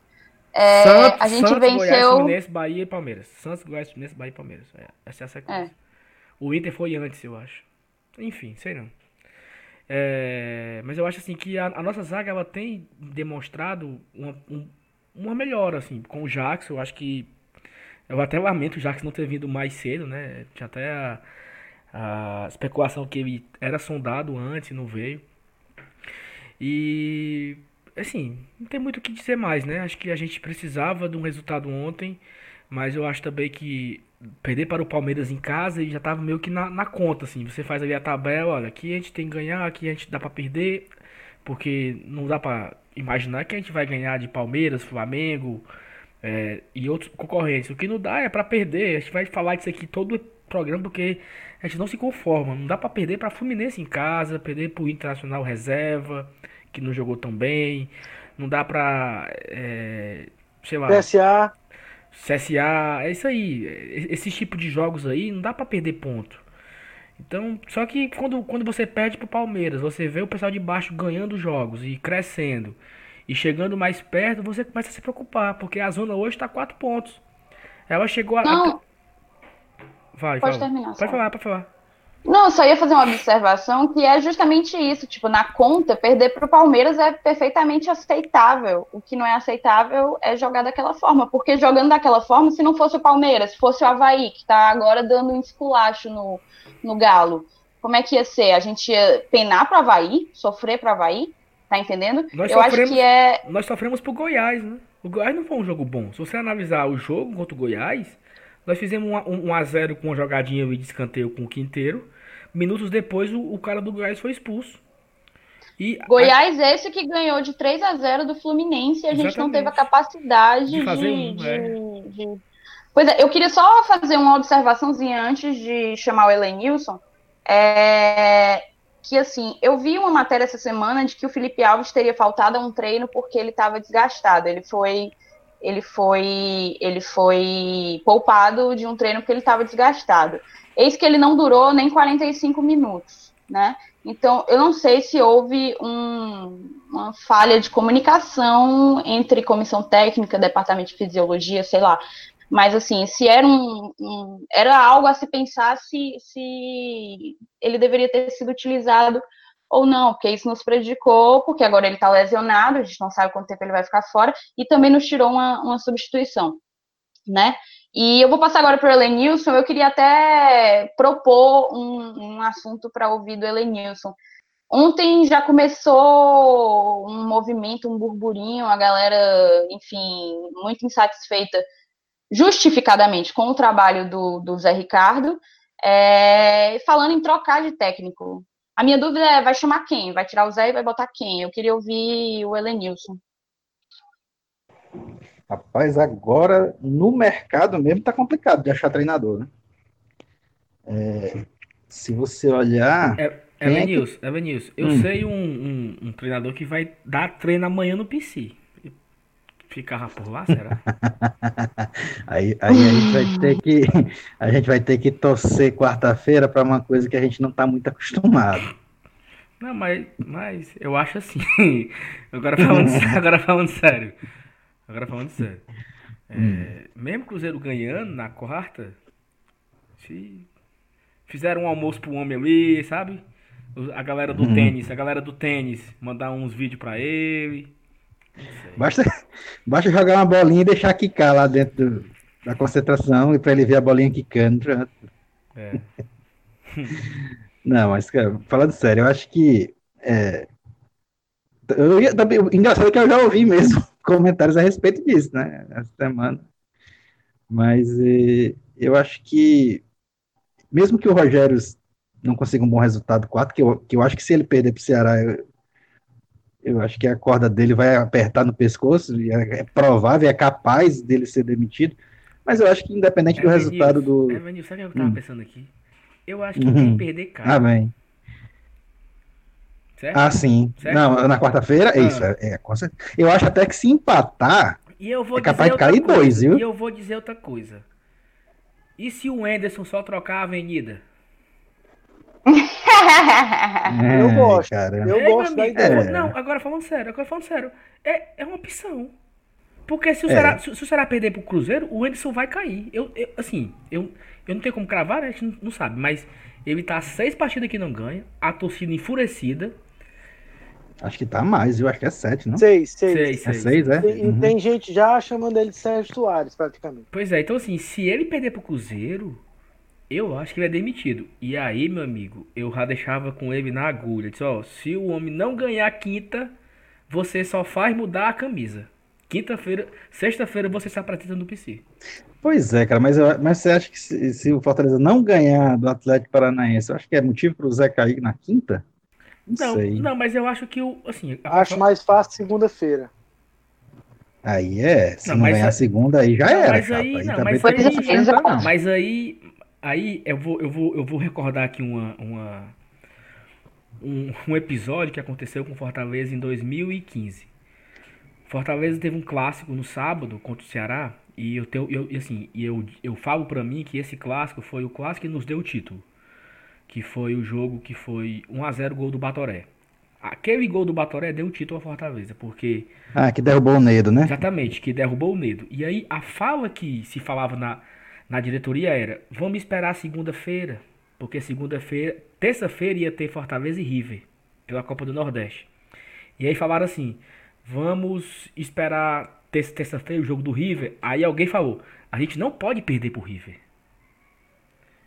É, Santos, a gente Santos, Goiás, venceu. Fluminense, Bahia e Palmeiras. Santos, Goiás, Fluminense, Bahia e Palmeiras. É, essa é a sequência. O Inter foi antes, eu acho. Enfim, sei não. É, mas eu acho assim que a, a nossa zaga ela tem demonstrado uma, um- uma melhora assim com o Jackson. Eu acho que eu até lamento o Jackson não ter vindo mais cedo, né? Tinha até a, a especulação que ele era sondado antes, e não veio. E assim, não tem muito o que dizer mais, né? Acho que a gente precisava de um resultado ontem, mas eu acho também que perder para o Palmeiras em casa e já tava meio que na, na conta, assim. Você faz ali a tabela, olha, aqui a gente tem que ganhar, aqui a gente dá pra perder, porque não dá pra imaginar que a gente vai ganhar de Palmeiras, Flamengo é, e outros concorrentes. O que não dá é pra perder. A gente vai falar disso aqui todo programa porque a gente não se conforma. Não dá pra perder pra Fluminense em casa, perder pro Internacional reserva, que não jogou tão bem. Não dá pra, é, sei lá, PSA. CSA, é isso aí. Esse tipo de jogos aí não dá pra perder ponto. Então, só que quando, quando você perde pro Palmeiras, você vê o pessoal de baixo ganhando jogos e crescendo e chegando mais perto, você começa a se preocupar, porque a zona hoje tá 4 pontos. Ela chegou a. Não, Vai, pode fala. terminar, só. Pode falar, pode falar. Não, eu só ia fazer uma observação que é justamente isso. Tipo, na conta, perder para o Palmeiras é perfeitamente aceitável. O que não é aceitável é jogar daquela forma. Porque jogando daquela forma, se não fosse o Palmeiras, se fosse o Havaí, que está agora dando um esculacho no, no Galo, como é que ia ser? A gente ia penar para o Havaí, sofrer para o Havaí? Tá entendendo? Nós eu acho sofremos- que é. Nós sofremos pro Goiás, né? O Goiás não foi um jogo bom. Se você analisar o jogo contra o Goiás, nós fizemos um, a- um, um a 0 com uma jogadinha de escanteio com o Quinteiro. Minutos depois, o, o cara do Goiás foi expulso. E a- Goiás esse que ganhou de 3 a 0 do Fluminense e a gente não teve a Exatamente. capacidade De de, fazer um, de- é. de- Pois é, eu queria só fazer uma observaçãozinha antes de chamar o Elenilson. É, que assim, eu vi uma matéria essa semana de que o Felipe Alves teria faltado a um treino porque ele estava desgastado. Ele foi ele foi ele foi poupado de um treino porque ele estava desgastado. Eis que ele não durou nem 45 minutos, né? Então, eu não sei se houve um- uma falha de comunicação entre comissão técnica, departamento de fisiologia, sei lá. Mas, assim, se era um, um- era algo a se pensar se, se ele deveria ter sido utilizado ou não, porque isso nos prejudicou, porque agora ele está lesionado, a gente não sabe quanto tempo ele vai ficar fora, e também nos tirou uma, uma substituição, né? E eu vou passar agora para o Elenilson. Eu queria até propor um, um assunto para ouvir do Elenilson. Ontem já começou um movimento, um burburinho, a galera, enfim, muito insatisfeita, justificadamente, com o trabalho do, do Zé Ricardo, é, falando em trocar de técnico. A minha dúvida é: vai chamar quem? Vai tirar o Zé e vai botar quem? Eu queria ouvir o Elenilson. Rapaz, agora no mercado mesmo tá complicado de achar treinador, né? É, se você olhar. É, Quem é que- Evanilson, Evanilson, eu Hum. sei um, um, um treinador que vai dar treino amanhã no PC. Ficava por lá, será? (laughs) Aí, aí a gente vai ter que a gente vai ter que torcer quarta-feira para uma coisa que a gente não tá muito acostumado. Não, mas, mas eu acho assim. (laughs) Agora falando, (laughs) agora falando sério. Agora falando sério. É, mesmo Cruzeiro ganhando na quarta, se fizeram um almoço pro homem ali, sabe? A galera do Uhum. tênis, a galera do tênis, mandar uns vídeos pra ele. Basta, basta jogar uma bolinha e deixar quicar lá dentro do- da concentração e para ele ver a bolinha quicando. pronto. É. (laughs) Não, mas cara, falando sério, eu acho que é, eu ia, também, engraçado é que eu já ouvi mesmo (laughs) comentários a respeito disso, né? Essa semana. Mas eh, eu acho que mesmo que o Rogério não consiga um bom resultado 4, que eu, que eu acho que se ele perder para o Ceará, eu, eu acho que a corda dele vai apertar no pescoço, e é, é provável, é capaz dele ser demitido. Mas eu acho que independente do Evanilson, resultado do. Evanilson, sabe o que eu tava Hum. pensando aqui? Eu acho que Uhum. quem perder cai. Ah, bem. Certo? Ah, sim. Certo? Não, na quarta-feira, é ah. isso. É, é, eu acho até que se empatar, e eu vou é capaz de cair coisa, dois, viu? E eu vou dizer outra coisa. E se o Anderson só trocar a avenida? (laughs) É, eu gosto. Cara. Eu é, gosto da ideia. É. Não, agora falando sério, agora falando sério. É, é uma opção. Porque se o, é. Ceará, se, se, o Ceará perder pro Cruzeiro, o Anderson vai cair. Eu, eu, assim, eu, eu não tenho como cravar, né? a gente não, não sabe. Mas ele tá seis partidas que não ganha, a torcida enfurecida. Acho que tá mais, eu acho que é sete, não? Seis, seis. seis, é seis, é? E, uhum. tem gente já chamando ele de Sérgio Soares, praticamente. Pois é, então assim, se ele perder pro Cruzeiro, eu acho que ele é demitido. E aí, meu amigo, eu já deixava com ele na agulha. Disse, ó, se o homem não ganhar quinta, você só faz mudar a camisa. Quinta-feira, sexta-feira você se apresenta no PC. Pois é, cara, mas, eu, mas você acha que se, se, o Fortaleza não ganhar do Atlético Paranaense, eu acho que é motivo para o Zé cair na quinta? Não, não, não, mas eu acho que o. Assim, acho mais fácil segunda-feira. Aí é, se não, não ganhar a segunda, aí já não, era. Mas aí, aí, não, mas, aí, não, mas aí, aí eu vou, eu vou, eu vou recordar aqui uma, uma um, um episódio que aconteceu com Fortaleza em 2015. Fortaleza teve um clássico no sábado contra o Ceará e eu tenho, eu, assim, eu, eu falo para mim que esse clássico foi o clássico que nos deu o título, que foi o jogo que foi 1 a 0 gol do Batoré. Aquele gol do Batoré deu o título ao Fortaleza, porque Ah, que derrubou o Nedo, né? Exatamente, que derrubou o Nedo. E aí a fala que se falava na na diretoria era: "Vamos esperar segunda-feira, porque segunda-feira, terça-feira ia ter Fortaleza e River pela Copa do Nordeste". E aí falaram assim: Vamos esperar terça-feira o jogo do River. Aí alguém falou: a gente não pode perder pro River.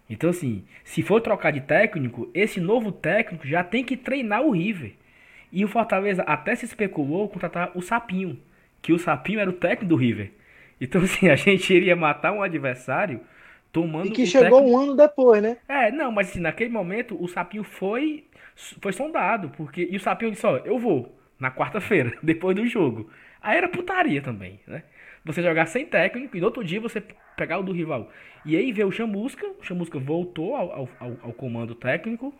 Então, assim, se for trocar de técnico, esse novo técnico já tem que treinar o River. E o Fortaleza até se especulou contratar o Sapinho, que o Sapinho era o técnico do River. Então, (laughs) assim, a gente iria matar um adversário tomando. E que chegou técnico... um ano depois, né? É, não, mas assim, naquele momento o Sapinho foi, foi sondado, porque. E o Sapinho disse: Ó, eu vou na quarta-feira, (laughs) depois do jogo. Aí era putaria também, né? Você jogar sem técnico e no outro dia você pegar o do rival. E aí veio o Chamusca, o Chamusca voltou ao, ao, ao comando técnico,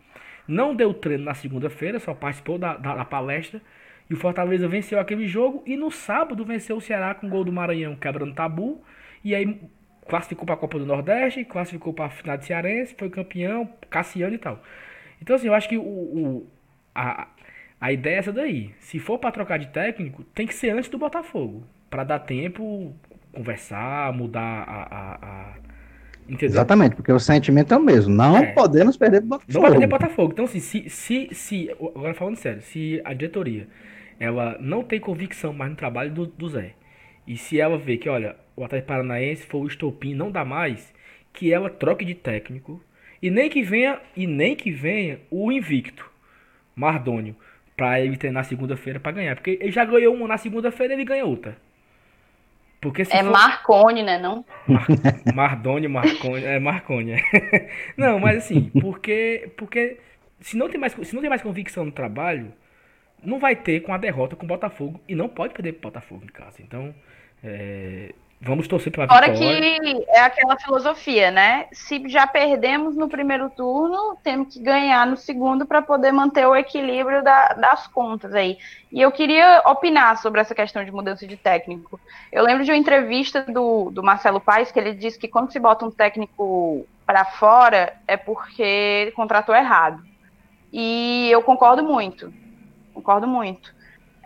não deu treino na segunda-feira, só participou da, da, da, palestra. E o Fortaleza venceu aquele jogo e no sábado venceu o Ceará com o gol do Maranhão quebrando tabu. E aí classificou para a Copa do Nordeste, classificou para a final de Cearense, foi campeão, Cassiano e tal. Então assim, eu acho que o, o a, a ideia é essa daí. Se for para trocar de técnico, tem que ser antes do Botafogo. para dar tempo, conversar, mudar a. a, a... Exatamente, porque o sentimento é o mesmo. Não é. podemos perder o Botafogo. Não pode perder Botafogo. Então, assim, se, se, se. Agora falando sério, se a diretoria ela não tem convicção mais no trabalho do, do Zé. E se ela vê que, olha, o Atlético Paranaense foi o estopim, não dá mais, que ela troque de técnico. E nem que venha, e nem que venha o invicto, Mardônio para ele treinar segunda-feira para ganhar. Porque ele já ganhou uma na segunda-feira, ele ganha outra. Porque é for... Marcone, né, não? Mar... Mardoni, Marcone, é Marcone. É. (laughs) não, mas assim, porque porque se não tem mais se não tem mais convicção no trabalho, não vai ter com a derrota com o Botafogo e não pode perder pro Botafogo em casa. Então, é, Vamos torcer para Fora que é aquela filosofia, né? Se já perdemos no primeiro turno, temos que ganhar no segundo para poder manter o equilíbrio da, das contas aí. E eu queria opinar sobre essa questão de mudança de técnico. Eu lembro de uma entrevista do, do Marcelo Paes que ele disse que quando se bota um técnico para fora é porque contratou errado. E eu concordo muito. Concordo muito.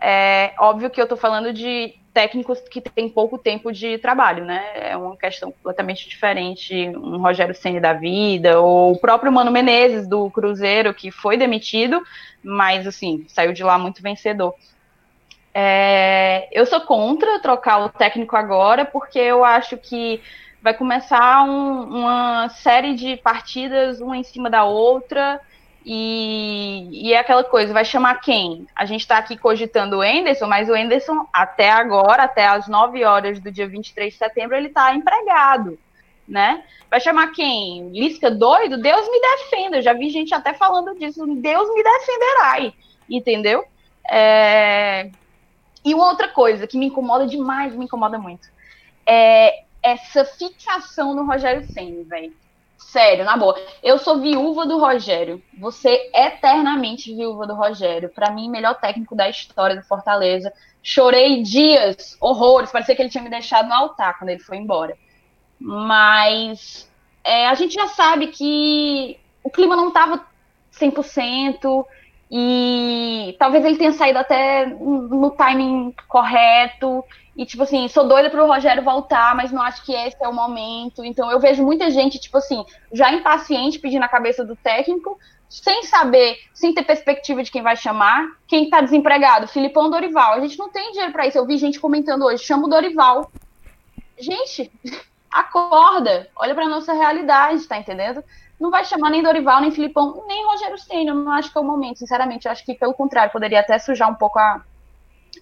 É óbvio que eu estou falando de técnicos que têm pouco tempo de trabalho, né? É uma questão completamente diferente. Um Rogério Ceni da vida, ou o próprio Mano Menezes do Cruzeiro, que foi demitido, mas assim, saiu de lá muito vencedor. É, eu sou contra trocar o técnico agora, porque eu acho que vai começar um, uma série de partidas, uma em cima da outra, e, e é aquela coisa, vai chamar quem? A gente está aqui cogitando o Enderson, mas o Enderson, até agora, até as 9 horas do dia 23 de setembro, ele está empregado, né? Vai chamar quem? Lisca doido? Deus me defenda. Eu já vi gente até falando disso. Deus me defenderá, entendeu? É... E outra coisa que me incomoda demais, me incomoda muito, é essa fixação no Rogério Senna, velho Sério, na boa. Eu sou viúva do Rogério. Você eternamente viúva do Rogério. Para mim, melhor técnico da história do Fortaleza. Chorei dias, horrores. Parecia que ele tinha me deixado no altar quando ele foi embora. Mas é, a gente já sabe que o clima não estava 100% e talvez ele tenha saído até no timing correto. E, tipo assim, sou doida pro Rogério voltar, mas não acho que esse é o momento. Então, eu vejo muita gente, tipo assim, já impaciente pedindo a cabeça do técnico, sem saber, sem ter perspectiva de quem vai chamar. Quem tá desempregado? Filipão Dorival. A gente não tem dinheiro para isso. Eu vi gente comentando hoje, chama o Dorival. Gente, (laughs) acorda, olha pra nossa realidade, tá entendendo? Não vai chamar nem Dorival, nem Filipão, nem Rogério Senna. Não acho que é o momento, sinceramente. Eu acho que, pelo contrário, poderia até sujar um pouco a,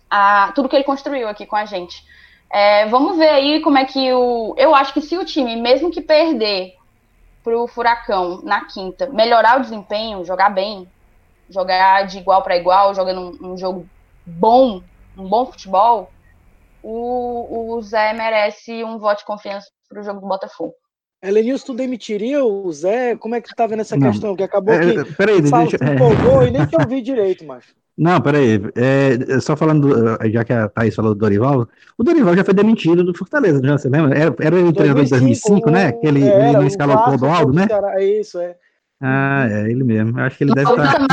a, tudo que ele construiu aqui com a gente. É, vamos ver aí como é que o. Eu acho que se o time, mesmo que perder para o Furacão na quinta, melhorar o desempenho, jogar bem, jogar de igual para igual, jogando um, um, jogo bom, um bom futebol, o, o Zé merece um voto de confiança para o jogo do Botafogo. Elenilson, tu demitiria o Zé? Como é que tu tá vendo essa não. questão? Que acabou é, que peraí, deixa, empolgou é... e nem te ouvi direito, macho. Não, peraí. É, só falando, já que a Thaís falou do Dorival, o Dorival já foi demitido do Fortaleza, já você lembra? Era, era o treinador de 2005, o, né? Aquele é, ele escalou o Clodoaldo, né? É isso, é. Ah, é ele mesmo. Eu acho que ele deve estar.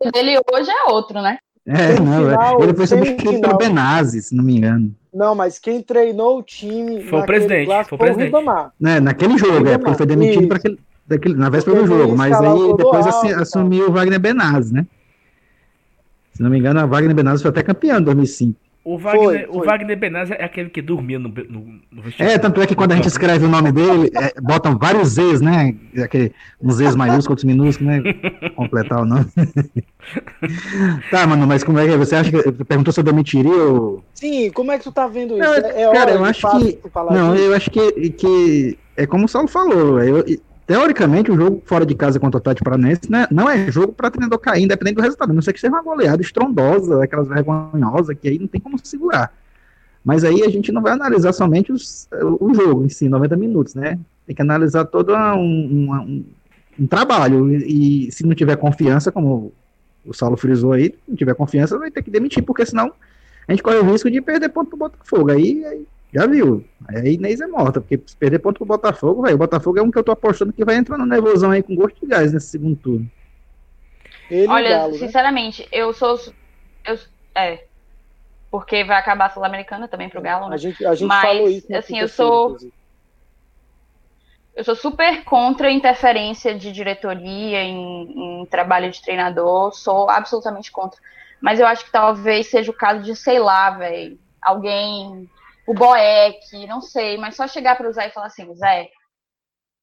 O dele hoje é outro, né? É, não, final, ele foi substituído pelo Benazzi, se não me engano. Não, mas quem treinou o time foi o presidente, foi o presidente. Né, naquele jogo, é, porque ele foi demitido para aquele, daquele, na véspera do jogo, mas aí depois assumiu o Wagner Benazzi, né? Se não me engano, a Wagner Benazzi foi até campeão em 2005. O Wagner, foi, foi. O Wagner Benazzi é aquele que dormia no, no, no vestiário. É, tanto é que quando a gente escreve o nome dele, é, botam vários Z's, né? Aquele, uns Z's maiúsculos, outros minúsculos, né? (laughs) Completar o nome. (laughs) tá, mano, mas como é que você acha que. Perguntou se eu demitiria ou. Sim, como é que tu tá vendo isso? Não, é, é cara, eu acho que. Não, disso? eu acho que, que. É como o Saulo falou. Eu, teoricamente, o jogo fora de casa contra o Atlético Paranaense né, não é jogo para treinador cair, independente do resultado. A não sei que seja uma goleada estrondosa, aquelas vergonhosas, que aí não tem como segurar. Mas aí a gente não vai analisar somente os, o jogo em si, 90 minutos, né? Tem que analisar todo um, um, um trabalho. E, e, se não tiver confiança, como o Saulo frisou aí, não tiver confiança, vai ter que demitir, porque senão a gente corre o risco de perder ponto pro Botafogo. Aí, aí já viu. Aí a Inês é morta, porque se perder ponto pro Botafogo, véio, o Botafogo é um que eu tô apostando que vai entrar no nervosão aí com gosto de gás nesse segundo turno. Ele Olha, Galo, né? sinceramente, né? eu sou. Eu, é. Porque vai acabar a Sul-Americana também pro Galo, né? A gente, a gente Mas, falou isso. Assim, eu sou. Eu sou super contra a interferência de diretoria em, em trabalho de treinador, sou absolutamente contra. Mas eu acho que talvez seja o caso de, sei lá, velho, alguém o Boeck, não sei, mas só chegar para o Zé e falar assim, Zé,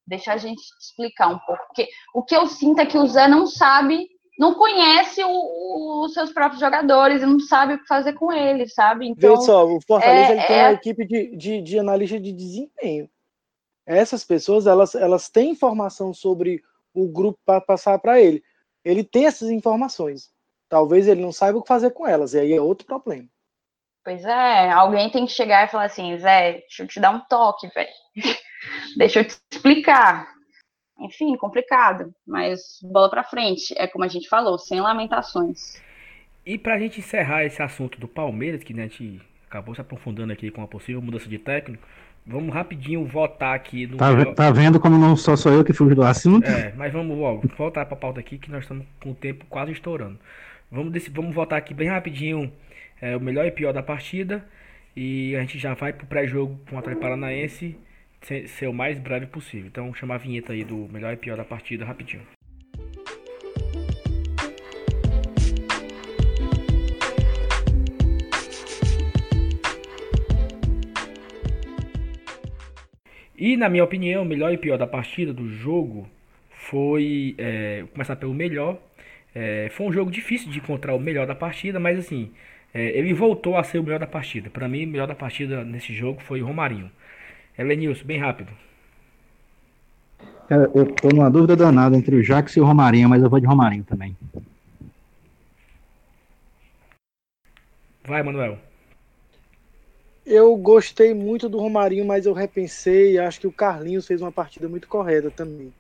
deixa a gente explicar um pouco. Porque o que eu sinto é que o Zé não sabe, não conhece os seus próprios jogadores não sabe o que fazer com eles, sabe? Então, Vê só, o Fortaleza é, ele tem é... uma equipe de, de, de analista de desempenho. Essas pessoas, elas, elas têm informação sobre o grupo para passar para ele. Ele tem essas informações. Talvez ele não saiba o que fazer com elas, e aí é outro problema. Pois é, alguém tem que chegar e falar assim, Zé, deixa eu te dar um toque, velho. (laughs) deixa eu te explicar. Enfim, complicado, mas bola para frente. É como a gente falou, sem lamentações. E pra gente encerrar esse assunto do Palmeiras, que né, a gente acabou se aprofundando aqui com a possível mudança de técnico, vamos rapidinho votar aqui no. Tá, melhor... tá vendo como não só sou eu que fujo do assunto? É, mas vamos logo voltar pra pauta aqui que nós estamos com o tempo quase estourando. Vamos, desse, vamos votar aqui bem rapidinho é, o melhor e pior da partida. E a gente já vai pro pré-jogo com o Atlético Paranaense ser, ser o mais breve possível. Então, chamar a vinheta aí do melhor e pior da partida rapidinho. E na minha opinião, o melhor e pior da partida do jogo foi. É, começar pelo melhor. É, foi um jogo difícil de encontrar o melhor da partida, mas assim, é, ele voltou a ser o melhor da partida. Para mim, o melhor da partida nesse jogo foi o Romarinho. Elenilson, bem rápido. Cara, eu tô numa dúvida danada entre o Jax e o Romarinho, mas eu vou de Romarinho também. Vai, Manuel. Eu gostei muito do Romarinho, mas eu repensei e acho que o Carlinhos fez uma partida muito correta também.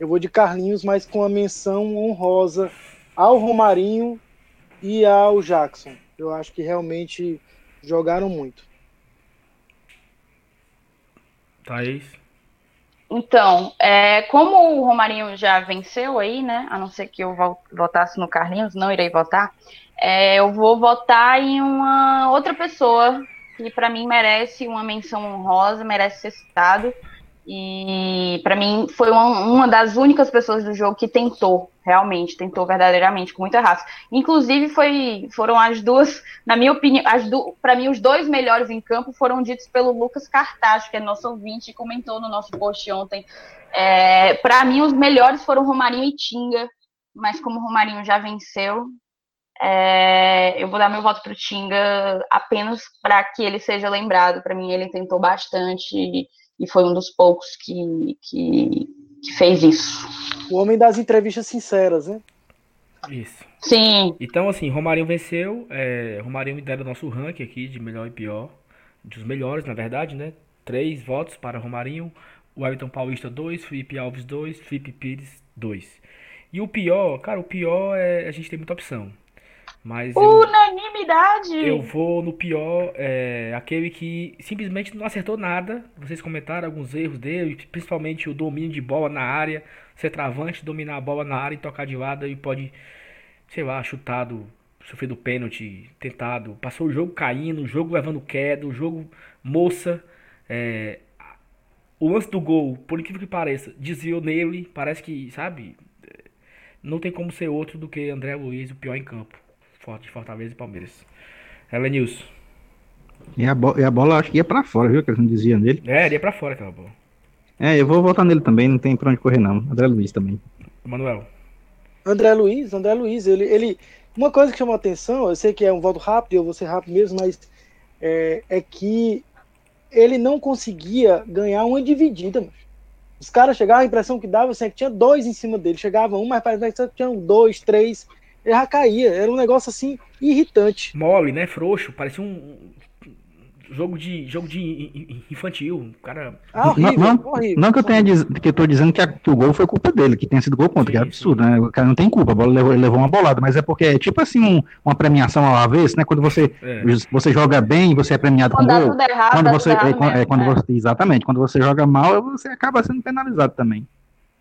Eu vou de Carlinhos, mas com a menção honrosa ao Romarinho e ao Jackson. Eu acho que realmente jogaram muito. Thaís? Então, é, como o Romarinho já venceu aí, né? A não ser que eu votasse no Carlinhos, não irei votar. É, eu vou votar em uma outra pessoa que para mim merece uma menção honrosa, merece ser citado. E para mim foi uma, uma, das únicas pessoas do jogo que tentou, realmente, tentou verdadeiramente, com muita raça. Inclusive foi, foram as duas, na minha opinião, para mim os dois melhores em campo foram ditos pelo Lucas Cartacho, que é nosso ouvinte e comentou no nosso post ontem. É, para mim os melhores foram Romarinho e Tinga, mas como Romarinho já venceu, é, eu vou dar meu voto para o Tinga apenas para que ele seja lembrado. Para mim ele tentou bastante. E, e foi um dos poucos que, que, que fez isso. O homem das entrevistas sinceras, né? Isso. Sim. Então, assim, Romarinho venceu. É, Romarinho lidera o nosso ranking aqui de melhor e pior. Dos melhores, na verdade, né? Três votos para Romarinho. O Everton Paulista, dois. Felipe Alves, dois. Felipe Pires, dois. E o pior, cara, o pior é a gente tem muita opção. Mas Unanimidade! Eu, eu vou no pior, é, aquele que simplesmente não acertou nada. Vocês comentaram alguns erros dele, principalmente o domínio de bola na área, ser travante, dominar a bola na área e tocar de lado e pode, sei lá, chutado, sofrido pênalti, tentado. Passou o jogo caindo, o jogo levando queda, o jogo moça. É, o lance do gol, por incrível que pareça, desviou nele. Parece que, sabe, não tem como ser outro do que André Luiz, o pior em campo forte de Fortaleza e Palmeiras. Elenilson. E a, bo e a bola acho que ia pra fora, viu? Que eles não diziam nele. É, ia pra fora aquela bola. É, eu vou votar nele também, não tem pra onde correr não. André Luiz também. Manuel. André Luiz, André Luiz, ele, ele. Uma coisa que chamou a atenção, eu sei que é um voto rápido, eu vou ser rápido mesmo, mas é, é que ele não conseguia ganhar uma dividida, mano. Os caras chegavam, a impressão que dava assim, é que tinha dois em cima dele. Chegava um, mas parecia que tinham dois, três já caía. Era um negócio assim irritante. Mole, né? Frouxo. Parecia um jogo de jogo de infantil. cara. Ah, horrível, não, não, horrível. Não que eu tenha diz, que eu tô dizendo que, a, que, o gol foi culpa dele, que tenha sido gol contra, sim, que é absurdo, sim. né? O cara não tem culpa, a bola levou, ele levou uma bolada, mas é porque é tipo assim um, uma premiação ao avesso, né? Quando você, é. você joga bem, você é premiado quando com gol. Errado, quando você, é, é, quando é. você exatamente, quando você joga mal, você acaba sendo penalizado também.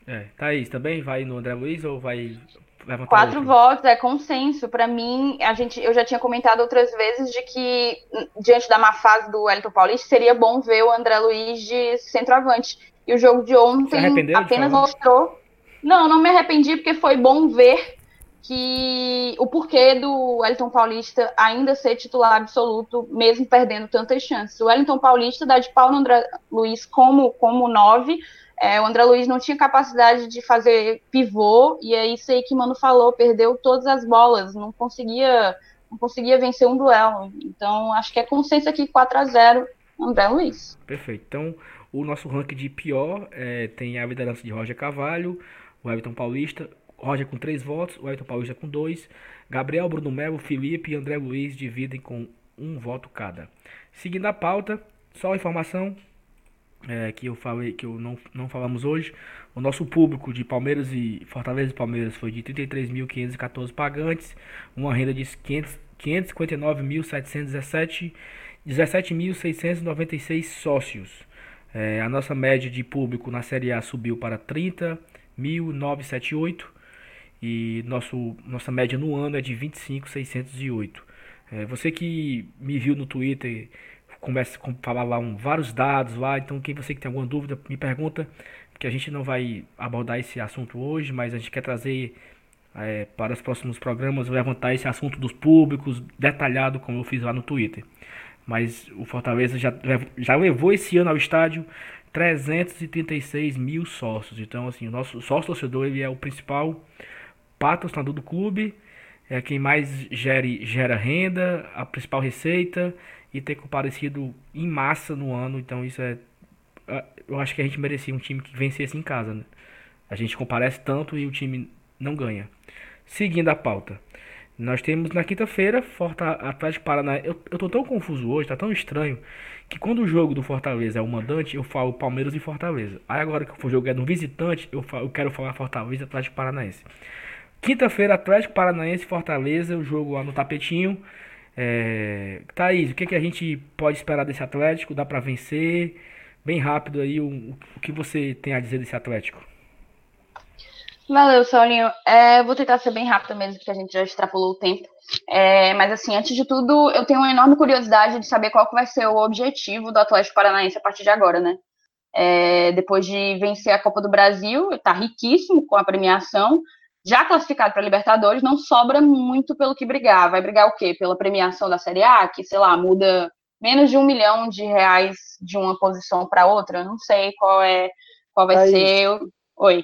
É, Thaís, também vai no André Luiz ou vai Quatro outro. votos é consenso. Para mim, a gente, eu já tinha comentado outras vezes de que diante da má fase do Wellington Paulista seria bom ver o André Luiz de centroavante. E o jogo de ontem apenas mostrou. Não, não me arrependi porque foi bom ver que o porquê do Wellington Paulista ainda ser titular absoluto, mesmo perdendo tantas chances. O Wellington Paulista dá de pau no André Luiz como como nove é, o André Luiz não tinha capacidade de fazer pivô, e é isso aí que Mano falou, perdeu todas as bolas, não conseguia, não conseguia vencer um duelo. Então, acho que é consenso aqui 4 a 0 André Luiz. Perfeito. Então, o nosso ranking de pior é, tem a liderança de Roger Cavalho, o Everton Paulista, Roger com 3 votos, o Everton Paulista com 2, Gabriel, Bruno Melo, Felipe e André Luiz dividem com um voto cada. Seguindo a pauta, só informação, é, que eu falei que eu não, não falamos hoje. O nosso público de Palmeiras e Fortaleza e Palmeiras foi de 33.514 pagantes, uma renda de 559.717, 17.696 sócios. É, a nossa média de público na Série A subiu para 30.978 e nosso, nossa média no ano é de 25.608. É, você que me viu no Twitter começa a falar lá um, vários dados lá, então quem você que tem alguma dúvida me pergunta, porque a gente não vai abordar esse assunto hoje, mas a gente quer trazer é, para os próximos programas, levantar esse assunto dos públicos, detalhado como eu fiz lá no Twitter. Mas o Fortaleza já, já levou esse ano ao estádio 336 mil sócios. Então, assim, o nosso sócio torcedor ele é o principal patrocinador do clube, é quem mais gere, gera renda, a principal receita e ter comparecido em massa no ano. Então isso é. é eu acho que a gente merecia um time que vencesse em casa. Né? A gente comparece tanto e o time não ganha. Seguindo a pauta. Nós temos na quinta-feira, Atlético Paranaense. Eu, eu tô tão confuso hoje, tá tão estranho, que quando o jogo do Fortaleza é o mandante, eu falo Palmeiras e Fortaleza. Aí agora que o jogo é do visitante, eu, falo, eu quero falar Fortaleza Atlético Paranaense. Quinta-feira, Atlético Paranaense e Fortaleza, o jogo lá no tapetinho. É... Thaís, o que, que a gente pode esperar desse Atlético? Dá para vencer? Bem rápido aí, o, o que você tem a dizer desse Atlético? Valeu, Saulinho. É, vou tentar ser bem rápida mesmo, porque a gente já extrapolou o tempo. É, mas, assim, antes de tudo, eu tenho uma enorme curiosidade de saber qual vai ser o objetivo do Atlético Paranaense a partir de agora, né? É, depois de vencer a Copa do Brasil, está riquíssimo com a premiação, já classificado para Libertadores, não sobra muito pelo que brigar. Vai brigar o quê? Pela premiação da Série A, que, sei lá, muda menos de um milhão de reais de uma posição para outra? Não sei qual é qual vai ser. Oi.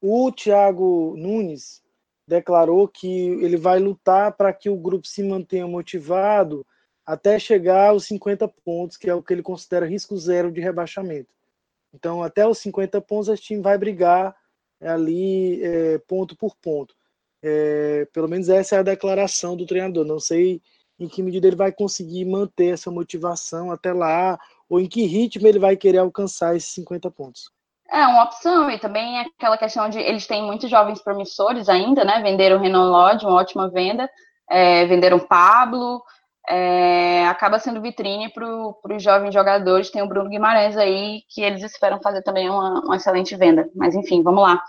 O Thiago Nunes declarou que ele vai lutar para que o grupo se mantenha motivado até chegar aos 50 pontos, que é o que ele considera risco zero de rebaixamento. Então, até os 50 pontos, esse time vai brigar ali é, ponto por ponto. É, pelo menos essa é a declaração do treinador. Não sei em que medida ele vai conseguir manter essa motivação até lá, ou em que ritmo ele vai querer alcançar esses 50 pontos. É uma opção, e também é aquela questão de eles têm muitos jovens promissores ainda, né? Venderam o Renan Lodge, uma ótima venda, é, venderam Pablo, é, acaba sendo vitrine para os jovens jogadores. Tem o Bruno Guimarães aí, que eles esperam fazer também uma, uma excelente venda. Mas enfim, vamos lá.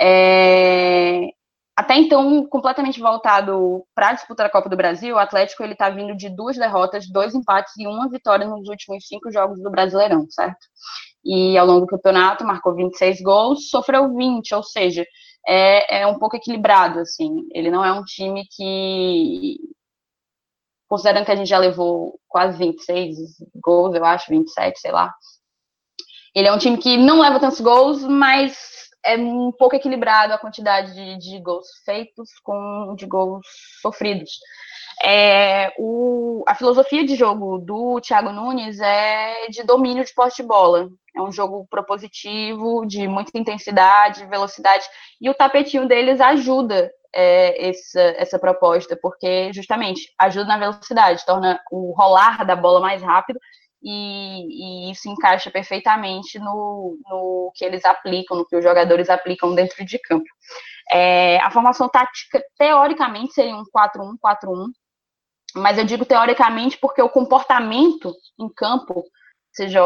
É, até então, completamente voltado para a disputa da Copa do Brasil, o Atlético ele está vindo de duas derrotas, dois empates e uma vitória nos últimos cinco jogos do Brasileirão, certo? e ao longo do campeonato marcou 26 gols, sofreu 20, ou seja, é, é um pouco equilibrado, assim. Ele não é um time que, considerando que a gente já levou quase 26 gols, eu acho, 27, sei lá. Ele é um time que não leva tantos gols, mas é um pouco equilibrado a quantidade de, de gols feitos com de gols sofridos. É, o, a filosofia de jogo do Thiago Nunes é de domínio de poste de bola. É um jogo propositivo, de muita intensidade, velocidade, e o tapetinho deles ajuda é, essa, essa proposta, porque justamente ajuda na velocidade, torna o rolar da bola mais rápido, e, e isso encaixa perfeitamente no, no que eles aplicam, no que os jogadores aplicam dentro de campo. É, a formação tática, teoricamente, seria um 4-1-4-1, mas eu digo teoricamente porque o comportamento em campo, seja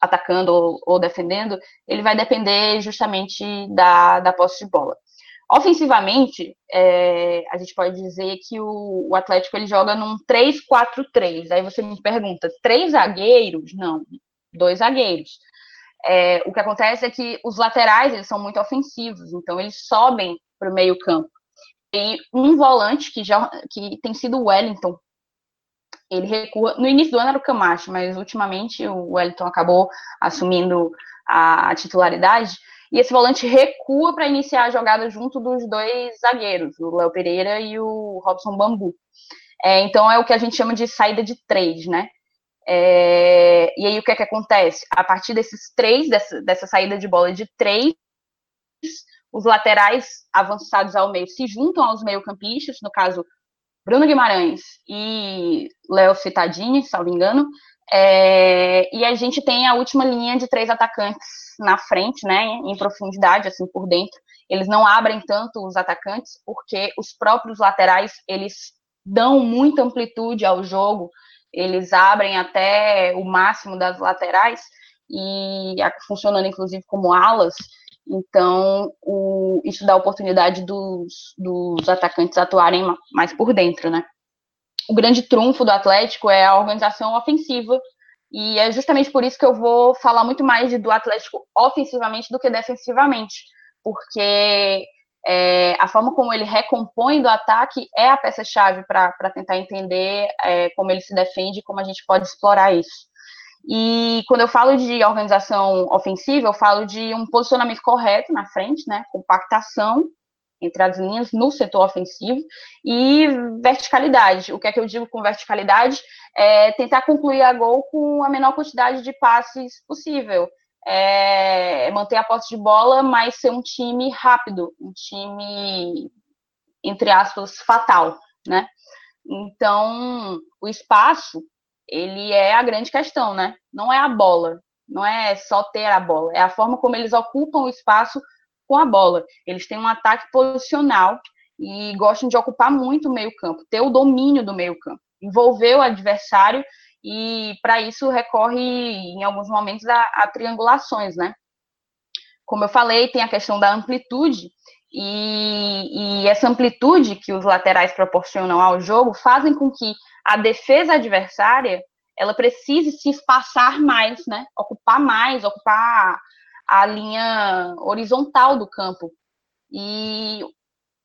atacando ou, ou defendendo, ele vai depender justamente da, da posse de bola. Ofensivamente, é, a gente pode dizer que o, o Atlético ele joga num 3-4-3. Aí você me pergunta, três zagueiros? Não, dois zagueiros. É, o que acontece é que os laterais eles são muito ofensivos, então eles sobem para o meio campo tem um volante que já que tem sido o Wellington. Ele recua. No início do ano era o Camacho, mas ultimamente o Wellington acabou assumindo a titularidade. E esse volante recua para iniciar a jogada junto dos dois zagueiros, o Léo Pereira e o Robson Bambu. É, então é o que a gente chama de saída de três, né? É, e aí o que é que acontece? A partir desses três, dessa, dessa saída de bola de três, os laterais avançados ao meio se juntam aos meio-campistas, no caso, Bruno Guimarães e Léo Citadini, salvo engano, é, e a gente tem a última linha de três atacantes na frente, né, em profundidade, assim, por dentro. Eles não abrem tanto os atacantes, porque os próprios laterais, eles dão muita amplitude ao jogo, eles abrem até o máximo das laterais, e funcionando inclusive como alas, então, o, isso dá oportunidade dos, dos atacantes atuarem mais por dentro, né? O grande trunfo do Atlético é a organização ofensiva, e é justamente por isso que eu vou falar muito mais do Atlético ofensivamente do que defensivamente, porque é, a forma como ele recompõe do ataque é a peça-chave para tentar entender é, como ele se defende e como a gente pode explorar isso. E quando eu falo de organização ofensiva, eu falo de um posicionamento correto na frente, né? Compactação entre as linhas no setor ofensivo e verticalidade. O que é que eu digo com verticalidade? É tentar concluir a gol com a menor quantidade de passes possível. É manter a posse de bola, mas ser um time rápido, um time, entre aspas, fatal. né? Então, o espaço, ele é a grande questão, né? Não é a bola, não é só ter a bola, é a forma como eles ocupam o espaço com a bola. Eles têm um ataque posicional e gostam de ocupar muito o meio-campo, ter o domínio do meio-campo, envolver o adversário e para isso recorre em alguns momentos a, a, triangulações, né? Como eu falei, tem a questão da amplitude e, e essa amplitude que os laterais proporcionam ao jogo fazem com que a defesa adversária ela precise se espaçar mais, né? Ocupar mais, ocupar a linha horizontal do campo. E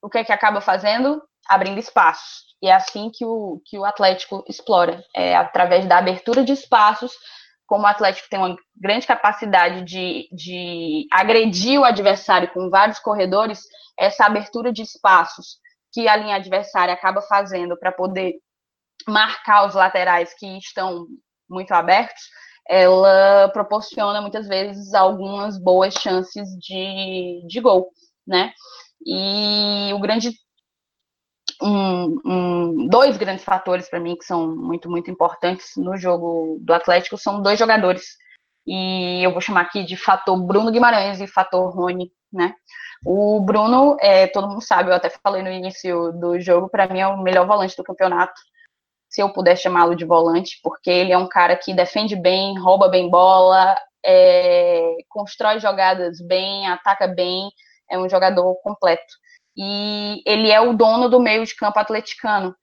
o que é que acaba fazendo? Abrindo espaços. E é assim que o, que o Atlético explora, é através da abertura de espaços, como o Atlético tem uma grande capacidade de, de agredir o adversário com vários corredores, essa abertura de espaços que a linha adversária acaba fazendo para poder marcar os laterais que estão muito abertos, ela proporciona muitas vezes algumas boas chances de, de gol, né? E o grande um, um, dois grandes fatores para mim que são muito muito importantes no jogo do Atlético são dois jogadores e eu vou chamar aqui de fator Bruno Guimarães e fator Rony, né? O Bruno, é, todo mundo sabe, eu até falei no início do jogo, para mim é o melhor volante do campeonato se eu puder chamá-lo de volante, porque ele é um cara que defende bem, rouba bem bola, é, constrói jogadas bem, ataca bem, é um jogador completo. E ele é o dono do meio de campo atleticano.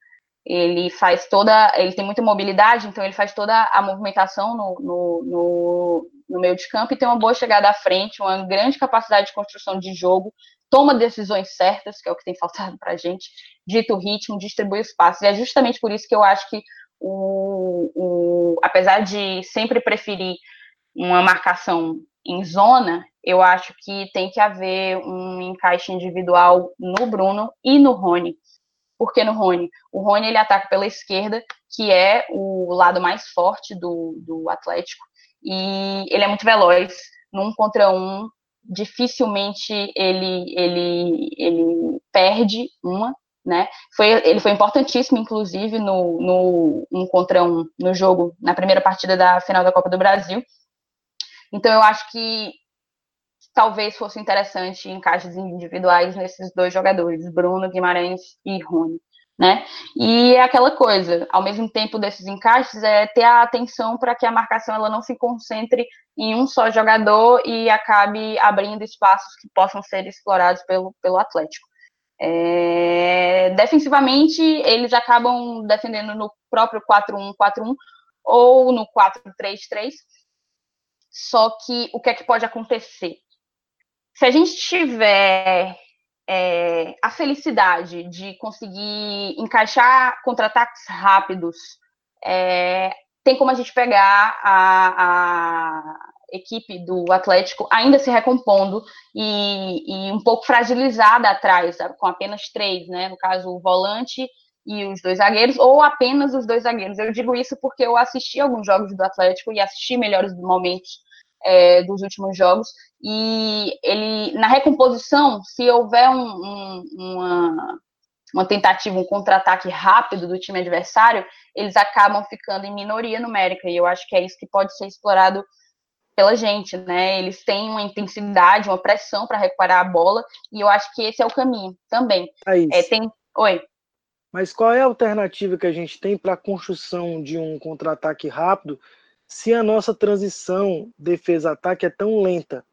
Ele faz toda, ele tem muita mobilidade, então ele faz toda a movimentação no, no, no, no meio de campo e tem uma boa chegada à frente, uma grande capacidade de construção de jogo, toma decisões certas, que é o que tem faltado para a gente, dita o ritmo, distribui os passos. E é justamente por isso que eu acho que, o, o, apesar de sempre preferir uma marcação em zona, eu acho que tem que haver um encaixe individual no Bruno e no Rony. Por que no Rony? O Rony ele ataca pela esquerda, que é o lado mais forte do, do Atlético, e ele é muito veloz, num contra um, dificilmente ele, ele, ele perde uma, né? Foi, ele foi importantíssimo, inclusive, no, no um contra um no jogo, na primeira partida da final da Copa do Brasil. Então eu acho que talvez fosse interessante encaixes individuais nesses dois jogadores, Bruno Guimarães e Rony né? E é aquela coisa, ao mesmo tempo desses encaixes, é ter a atenção para que a marcação ela não se concentre em um só jogador e acabe abrindo espaços que possam ser explorados pelo, pelo Atlético. É, defensivamente, eles acabam defendendo no próprio 4-1-4-1 ou no 4-3-3. Só que o que é que pode acontecer? Se a gente tiver é, a felicidade de conseguir encaixar contra-ataques rápidos, é, tem como a gente pegar a, a, equipe do Atlético ainda se recompondo e, e, um pouco fragilizada atrás, com apenas três, né? No caso, o volante e os dois zagueiros, ou apenas os dois zagueiros. Eu digo isso porque eu assisti alguns jogos do Atlético e assisti melhores momentos é, dos últimos jogos. E ele, na recomposição, se houver um, um, uma, uma tentativa, um contra-ataque rápido do time adversário, eles acabam ficando em minoria numérica. E eu acho que é isso que pode ser explorado pela gente, né? Eles têm uma intensidade, uma pressão para recuperar a bola, e eu acho que esse é o caminho também. É, é tem... Oi. Mas qual é a alternativa que a gente tem para a construção de um contra-ataque rápido se a nossa transição defesa-ataque é tão lenta?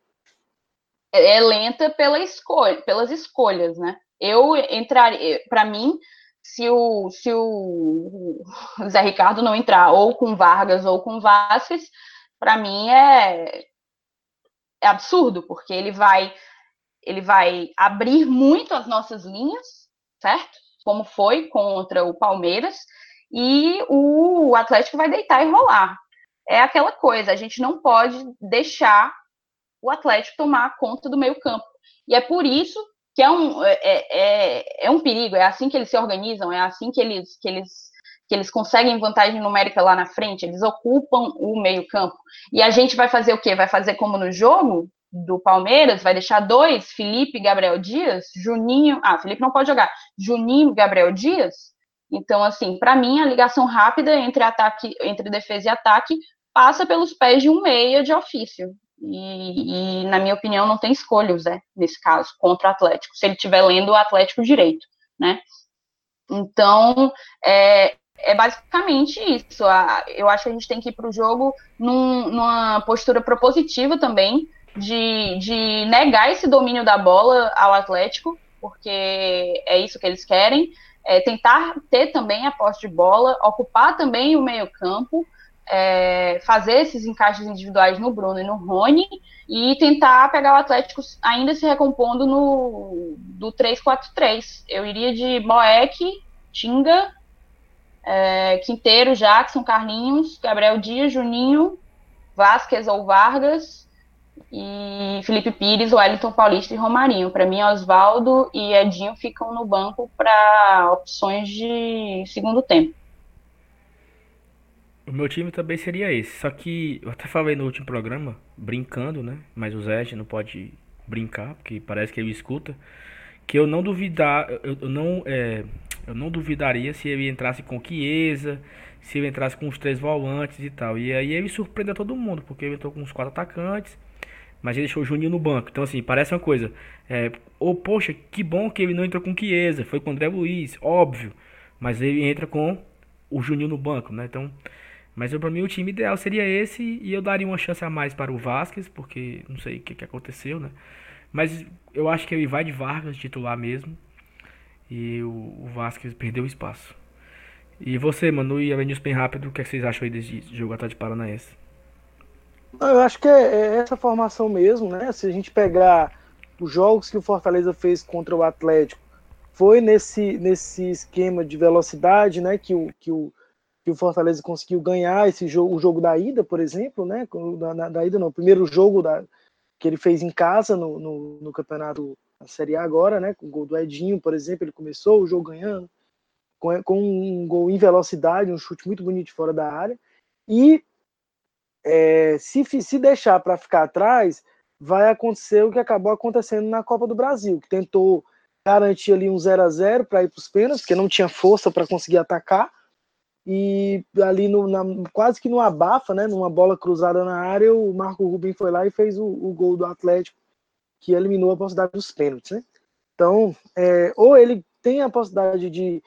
É, é lenta pela escolha, pelas escolhas, né? Eu entraria, para mim, se o, se o Zé Ricardo não entrar ou com Vargas ou com Vasquez, para mim é, é absurdo, porque ele vai ele vai abrir muito as nossas linhas, certo? Como foi contra o Palmeiras, e o Atlético vai deitar e rolar é aquela coisa, a gente não pode deixar o Atlético tomar conta do meio campo. E é por isso que é um, é, é, é um perigo, é assim que eles se organizam, é assim que eles, que eles, que eles conseguem vantagem numérica lá na frente, eles ocupam o meio campo. E a gente vai fazer o quê? Vai fazer como no jogo do Palmeiras, vai deixar dois, Felipe e Gabriel Dias, Juninho, ah, Felipe não pode jogar, Juninho e Gabriel Dias, Então, assim, para mim, a ligação rápida entre ataque, entre defesa e ataque passa pelos pés de um meia de ofício. E, e, na minha opinião, não tem escolha o Zé, nesse caso, contra o Atlético, se ele estiver lendo o Atlético direito, né? Então, é, é basicamente isso. Eu acho que a gente tem que ir para o jogo num, numa postura propositiva também, de, de negar esse domínio da bola ao Atlético, porque é isso que eles querem. É tentar ter também a posse de bola, ocupar também o meio-campo, é, fazer esses encaixes individuais no Bruno e no Rony e tentar pegar o Atlético ainda se recompondo no do 3-4-3. Eu iria de Boeck, Tinga, é, Quinteiro, Jackson, Carlinhos, Gabriel Dias, Juninho, Vasquez ou Vargas e Felipe Pires, Wellington Paulista e Romarinho. Para mim, Oswaldo e Edinho ficam no banco para opções de segundo tempo. O meu time também seria esse. Só que eu até falei no último programa, brincando, né? Mas o Zé não pode brincar, porque parece que ele escuta. Que eu não duvidar, eu, eu não, é, eu não duvidaria se ele entrasse com Chiesa, se ele entrasse com os três volantes e tal. E aí ele surpreendeu todo mundo, porque ele entrou com os quatro atacantes, mas ele deixou o Juninho no banco. Então, assim, parece uma coisa. É, oh, poxa, que bom que ele não entrou com Chiesa, foi com o André Luiz, óbvio. Mas ele entra com o Juninho no banco, né? Então, mas para mim o time ideal seria esse e eu daria uma chance a mais para o Vasquez, porque não sei o que, que aconteceu, né? Mas eu acho que ele vai de Vargas titular mesmo. E o, o Vasquez perdeu espaço. E você, Manu, e a News bem rápido, o que, é que vocês acham aí desse jogo atrás de Paranaense? Eu acho que é, é essa formação mesmo, né? Se a gente pegar os jogos que o Fortaleza fez contra o Atlético, foi nesse, nesse esquema de velocidade, né? Que o, que o, que o Fortaleza conseguiu ganhar esse jogo, o jogo da ida, por exemplo, né? Da, da ida não, o primeiro jogo da, que ele fez em casa no, no, no campeonato da Série A agora, né? Com o gol do Edinho, por exemplo, ele começou o jogo ganhando, com, com um gol em velocidade, um chute muito bonito de fora da área. E é, se, se deixar para ficar atrás, vai acontecer o que acabou acontecendo na Copa do Brasil, que tentou garantir ali um 0 a 0 para ir para os pênaltis, porque não tinha força para conseguir atacar e ali no, na, quase que no abafa, né, numa bola cruzada na área, o Marco Rubem foi lá e fez o, o gol do Atlético, que eliminou a possibilidade dos pênaltis. Né? Então, é, ou ele tem a possibilidade de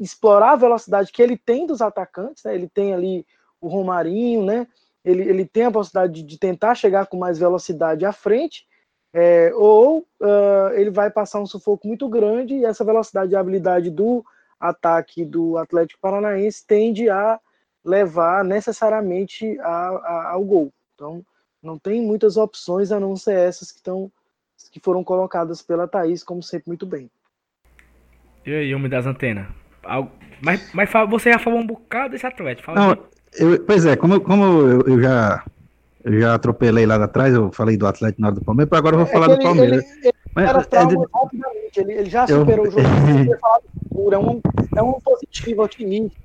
explorar a velocidade que ele tem dos atacantes, né? ele tem ali o Romarinho, né? ele, ele tem a possibilidade de, de tentar chegar com mais velocidade à frente, é, ou uh, ele vai passar um sufoco muito grande e essa velocidade e habilidade do ataque do Atlético Paranaense tende a levar necessariamente a, a, ao gol. Então, não tem muitas opções a não ser essas que estão que foram colocadas pela Thaís, como sempre, muito bem. E aí, homem das antenas? Mas, mas você já falou um bocado desse Atlético. Fala não, eu, pois é, como, como eu, eu, já, eu já atropelei lá atrás, eu falei do Atlético na hora do Palmeiras, agora eu vou é falar do Palmeiras. Ele, ele, mas, era é, rapidamente, ele, ele já superou eu... o jogo, (laughs) é um, é um positivo, otimista.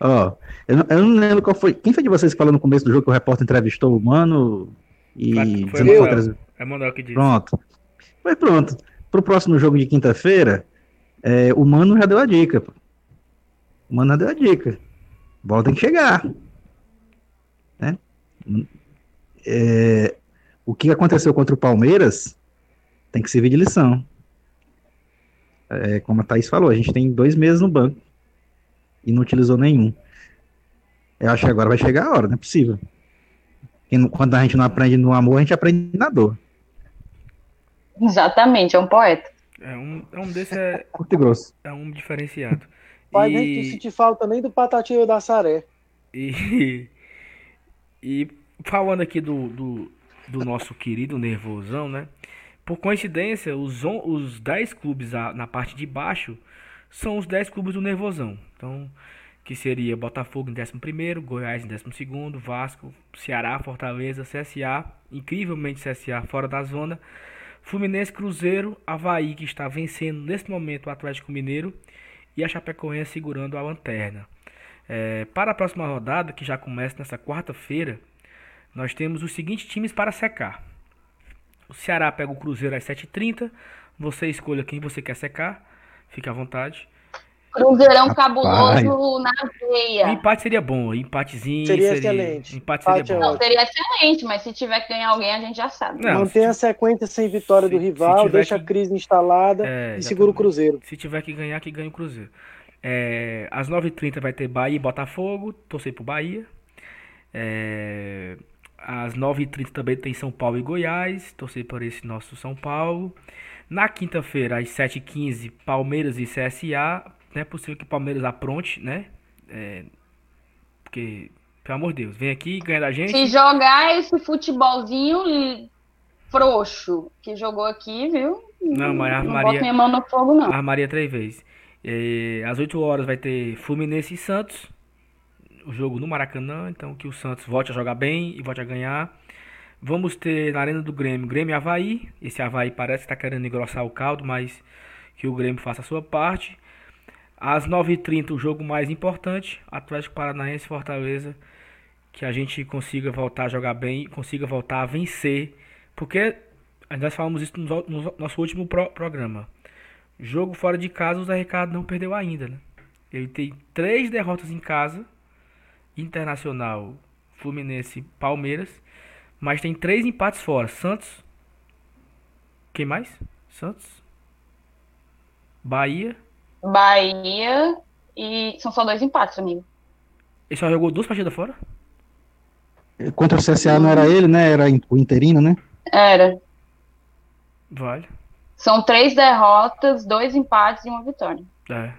Ó, eu, não, eu não lembro qual foi. Quem foi de vocês que falou no começo do jogo que o repórter entrevistou o Mano e. Foi eu, outras... É Manuel que disse. Pronto. Mas pronto. Pro próximo jogo de quinta-feira, é, o Mano já deu a dica. Pô. O Mano já deu a dica. A bola tem que chegar. Né? É, o que aconteceu contra o Palmeiras tem que servir de lição. É, como a Thaís falou, a gente tem dois meses no banco e não utilizou nenhum. Eu acho que agora vai chegar a hora, não é possível. quando a gente não aprende no amor, a gente aprende na dor. Exatamente, é um poeta. É um, é um desse é, (laughs) Curto e grosso. É um diferenciado. (laughs) Vai e... nem sentir falta nem do patatinho da Saré. E, (laughs) e falando aqui do, do, do nosso querido nervosão, né? Por coincidência, os, os 10 clubes na parte de baixo são os 10 clubes do Nervosão. Então, que seria Botafogo em 11, Goiás em 12, Vasco, Ceará, Fortaleza, CSA, incrivelmente CSA fora da zona, Fluminense, Cruzeiro, Havaí, que está vencendo neste momento o Atlético Mineiro, e a Chapecoense segurando a lanterna. É, para a próxima rodada, que já começa nessa quarta-feira, nós temos os seguintes times para secar. O Ceará pega o Cruzeiro às 7h30. Você escolha quem você quer secar. Fique à vontade. Cruzeirão Rapaz. cabuloso na veia. O empate seria bom, empatezinho. Seria, seria excelente. Empate seria empate bom. Não, seria excelente, mas se tiver que ganhar alguém, a gente já sabe. Não, Mantém a sequência sem vitória se, do rival, deixa que... a crise instalada é, e segura o Cruzeiro. Se tiver que ganhar, que ganhe o Cruzeiro. É, às 9h30 vai ter Bahia e Botafogo, torcer pro Bahia. É, às 9h30 também tem São Paulo e Goiás, torcer por esse nosso São Paulo. Na quinta-feira, às 7h15, Palmeiras e CSA. Não é possível que o Palmeiras apronte, né? É, porque, pelo amor de Deus, vem aqui e ganha da gente. Se jogar esse futebolzinho frouxo que jogou aqui, viu? Não, mas a não Maria. minha mão no fogo, não. A Maria três vezes. É, às 8 horas vai ter Fluminense e Santos. O jogo no Maracanã. Então que o Santos volte a jogar bem e volte a ganhar. Vamos ter na Arena do Grêmio, Grêmio e Havaí. Esse Havaí parece que está querendo engrossar o caldo, mas que o Grêmio faça a sua parte. Às 9h30, o jogo mais importante, Atlético Paranaense Fortaleza. Que a gente consiga voltar a jogar bem, consiga voltar a vencer. Porque nós falamos isso no, no nosso último pro, programa. Jogo fora de casa, o Zé Ricardo não perdeu ainda, né? Ele tem três derrotas em casa. Internacional, Fluminense, Palmeiras. Mas tem três empates fora. Santos. Quem mais? Santos. Bahia. Bahia. E são só dois empates, amigo. Ele só jogou duas partidas fora? Contra o CSA não era ele, né? Era o interino, né? Era. Vale. São três derrotas, dois empates e uma vitória. É.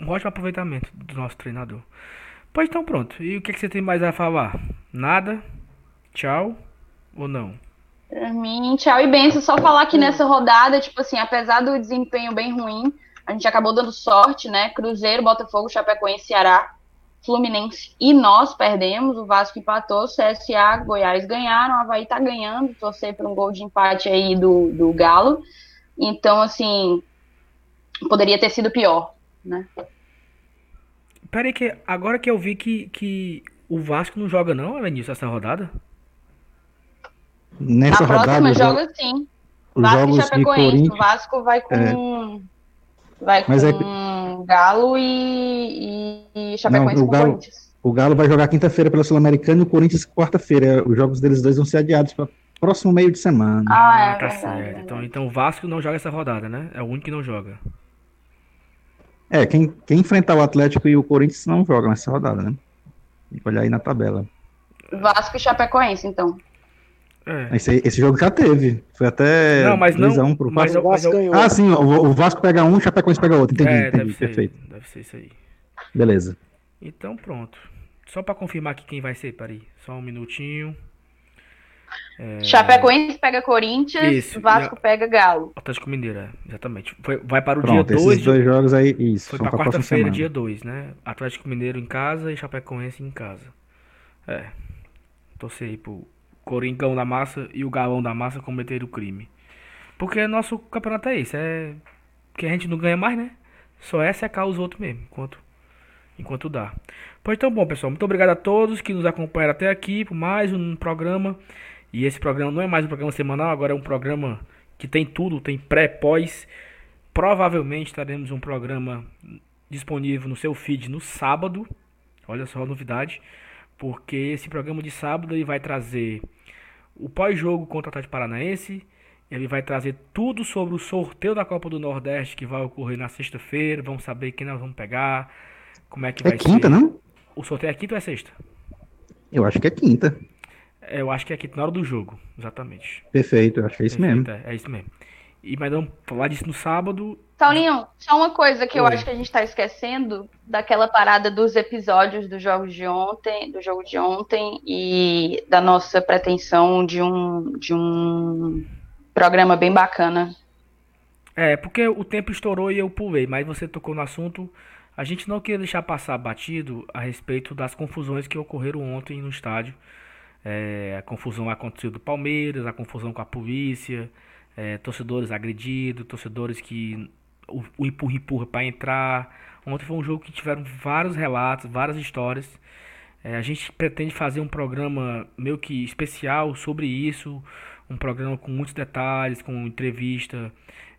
Um ótimo aproveitamento do nosso treinador. Pois então pronto. E o que, que você tem mais a falar? Nada? Tchau? Ou não? Pra mim, tchau e benção. Só falar que nessa rodada, tipo assim, apesar do desempenho bem ruim, a gente acabou dando sorte, né? Cruzeiro, Botafogo, Chapecoense, Ceará, Fluminense e nós perdemos. O Vasco empatou, CSA, Goiás ganharam, Havaí tá ganhando. Torcer por um gol de empate aí do, do Galo. Então, assim, poderia ter sido pior, né? Peraí, que agora que eu vi que, que o Vasco não joga, não, Vinícius, essa rodada? Nessa a rodada, próxima joga sim. Vasco e Chapecoense. O Vasco vai com. É. Vai com é... Galo e, e Chapecoense não, o Galo, Corinthians. O Galo vai jogar quinta-feira pela Sul-Americana e o Corinthians quarta-feira. Os jogos deles dois vão ser adiados para próximo meio de semana. Ah, é, tá verdade, certo. Então, então o Vasco não joga essa rodada, né? É o único que não joga. É, quem, quem enfrentar o Atlético e o Corinthians não joga nessa rodada, né? Tem que olhar aí na tabela. Vasco e Chapecoense, então. É. Esse, esse jogo já teve. Foi até não, mas não, um pro mas, o Vasco ganhou. Ah, sim, o, o, Vasco pega um, o Chapecoense pega outro. Entendi, é, entendi. Deve perfeito. Ser, deve ser isso aí. Beleza. Então pronto. Só para confirmar aqui quem vai ser, peraí. Só um minutinho. É... Chapecoense pega Corinthians, isso, Vasco a... pega Galo. Atlético Mineiro, é, exatamente. Foi, vai para o Pronto, dia 2. Esses dois jogos aí, isso. Foi para quarta-feira, dia 2, né? Atlético Mineiro em casa e Chapecoense em casa. É. Torcer aí pro Coringão da Massa e o Galão da Massa cometeram o crime. Porque nosso campeonato é esse, é que a gente não ganha mais, né? Só é secar os outros mesmo, enquanto, enquanto dá. Pois então, bom, pessoal, muito obrigado a todos que nos acompanharam até aqui por mais um programa. E esse programa não é mais um programa semanal, agora é um programa que tem tudo, tem pré, pós. Provavelmente teremos um programa disponível no seu feed no sábado. Olha só a novidade porque esse programa de sábado ele vai trazer o pós-jogo contra o Atlético Paranaense, ele vai trazer tudo sobre o sorteio da Copa do Nordeste que vai ocorrer na sexta-feira, vamos saber quem nós vamos pegar, como é que é vai quinta, ser. não? O sorteio é quinta ou é sexta? Eu acho que é quinta. Eu acho que é quinta na hora do jogo, exatamente. Perfeito, eu acho que é isso Perfeito, mesmo. É, é isso mesmo. E mas vamos falar disso no sábado. Saulinho, só uma coisa que Oi. eu acho que a gente está esquecendo daquela parada dos episódios dos jogos de ontem, do jogo de ontem e da nossa pretensão de um de um programa bem bacana. É, porque o tempo estourou e eu pulei, mas você tocou no assunto. A gente não queria deixar passar batido a respeito das confusões que ocorreram ontem no estádio. É, a confusão aconteceu do Palmeiras, a confusão com a polícia, é, torcedores agredidos, torcedores que o, o empurra empurra para entrar. Ontem foi um jogo que tiveram vários relatos, várias histórias. É, a gente pretende fazer um programa meio que especial sobre isso, um programa com muitos detalhes, com entrevista.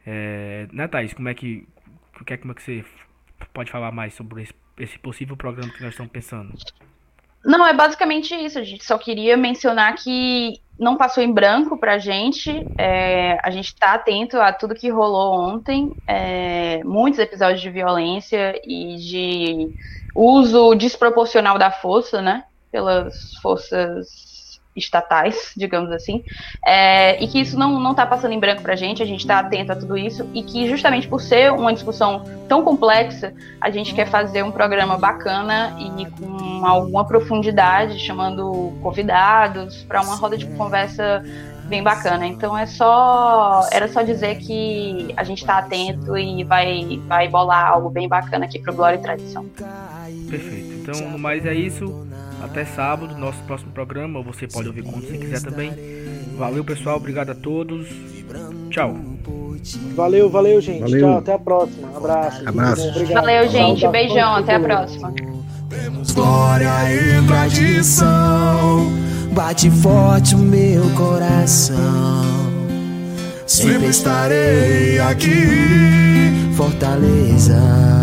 É, né, Thaís? Como é que, que, como é que você pode falar mais sobre esse, esse possível programa que nós estamos pensando? Não, é basicamente isso. A gente só queria mencionar que não passou em branco para a gente. É, a gente está atento a tudo que rolou ontem. É, muitos episódios de violência e de uso desproporcional da força, né? Pelas forças estatais, digamos assim, é, e que isso não está passando em branco para a gente, a gente está atento a tudo isso, e que justamente por ser uma discussão tão complexa, a gente quer fazer um programa bacana e com alguma profundidade, chamando convidados para uma roda de conversa bem bacana. Então é só era só dizer que a gente está atento e vai vai bolar algo bem bacana aqui para Glória e Tradição. Perfeito. Então, no mais é isso. Até sábado, nosso próximo programa. Você pode ouvir quando você quiser também. Valeu, pessoal. Obrigado a todos. Tchau. Valeu, valeu, gente. Valeu. Tchau, até a próxima. Um abraço. Abraço. Obrigado. Valeu, gente. Beijão, até a próxima. Temos glória e tradição. Bate forte o meu coração. Sempre estarei aqui, Fortaleza.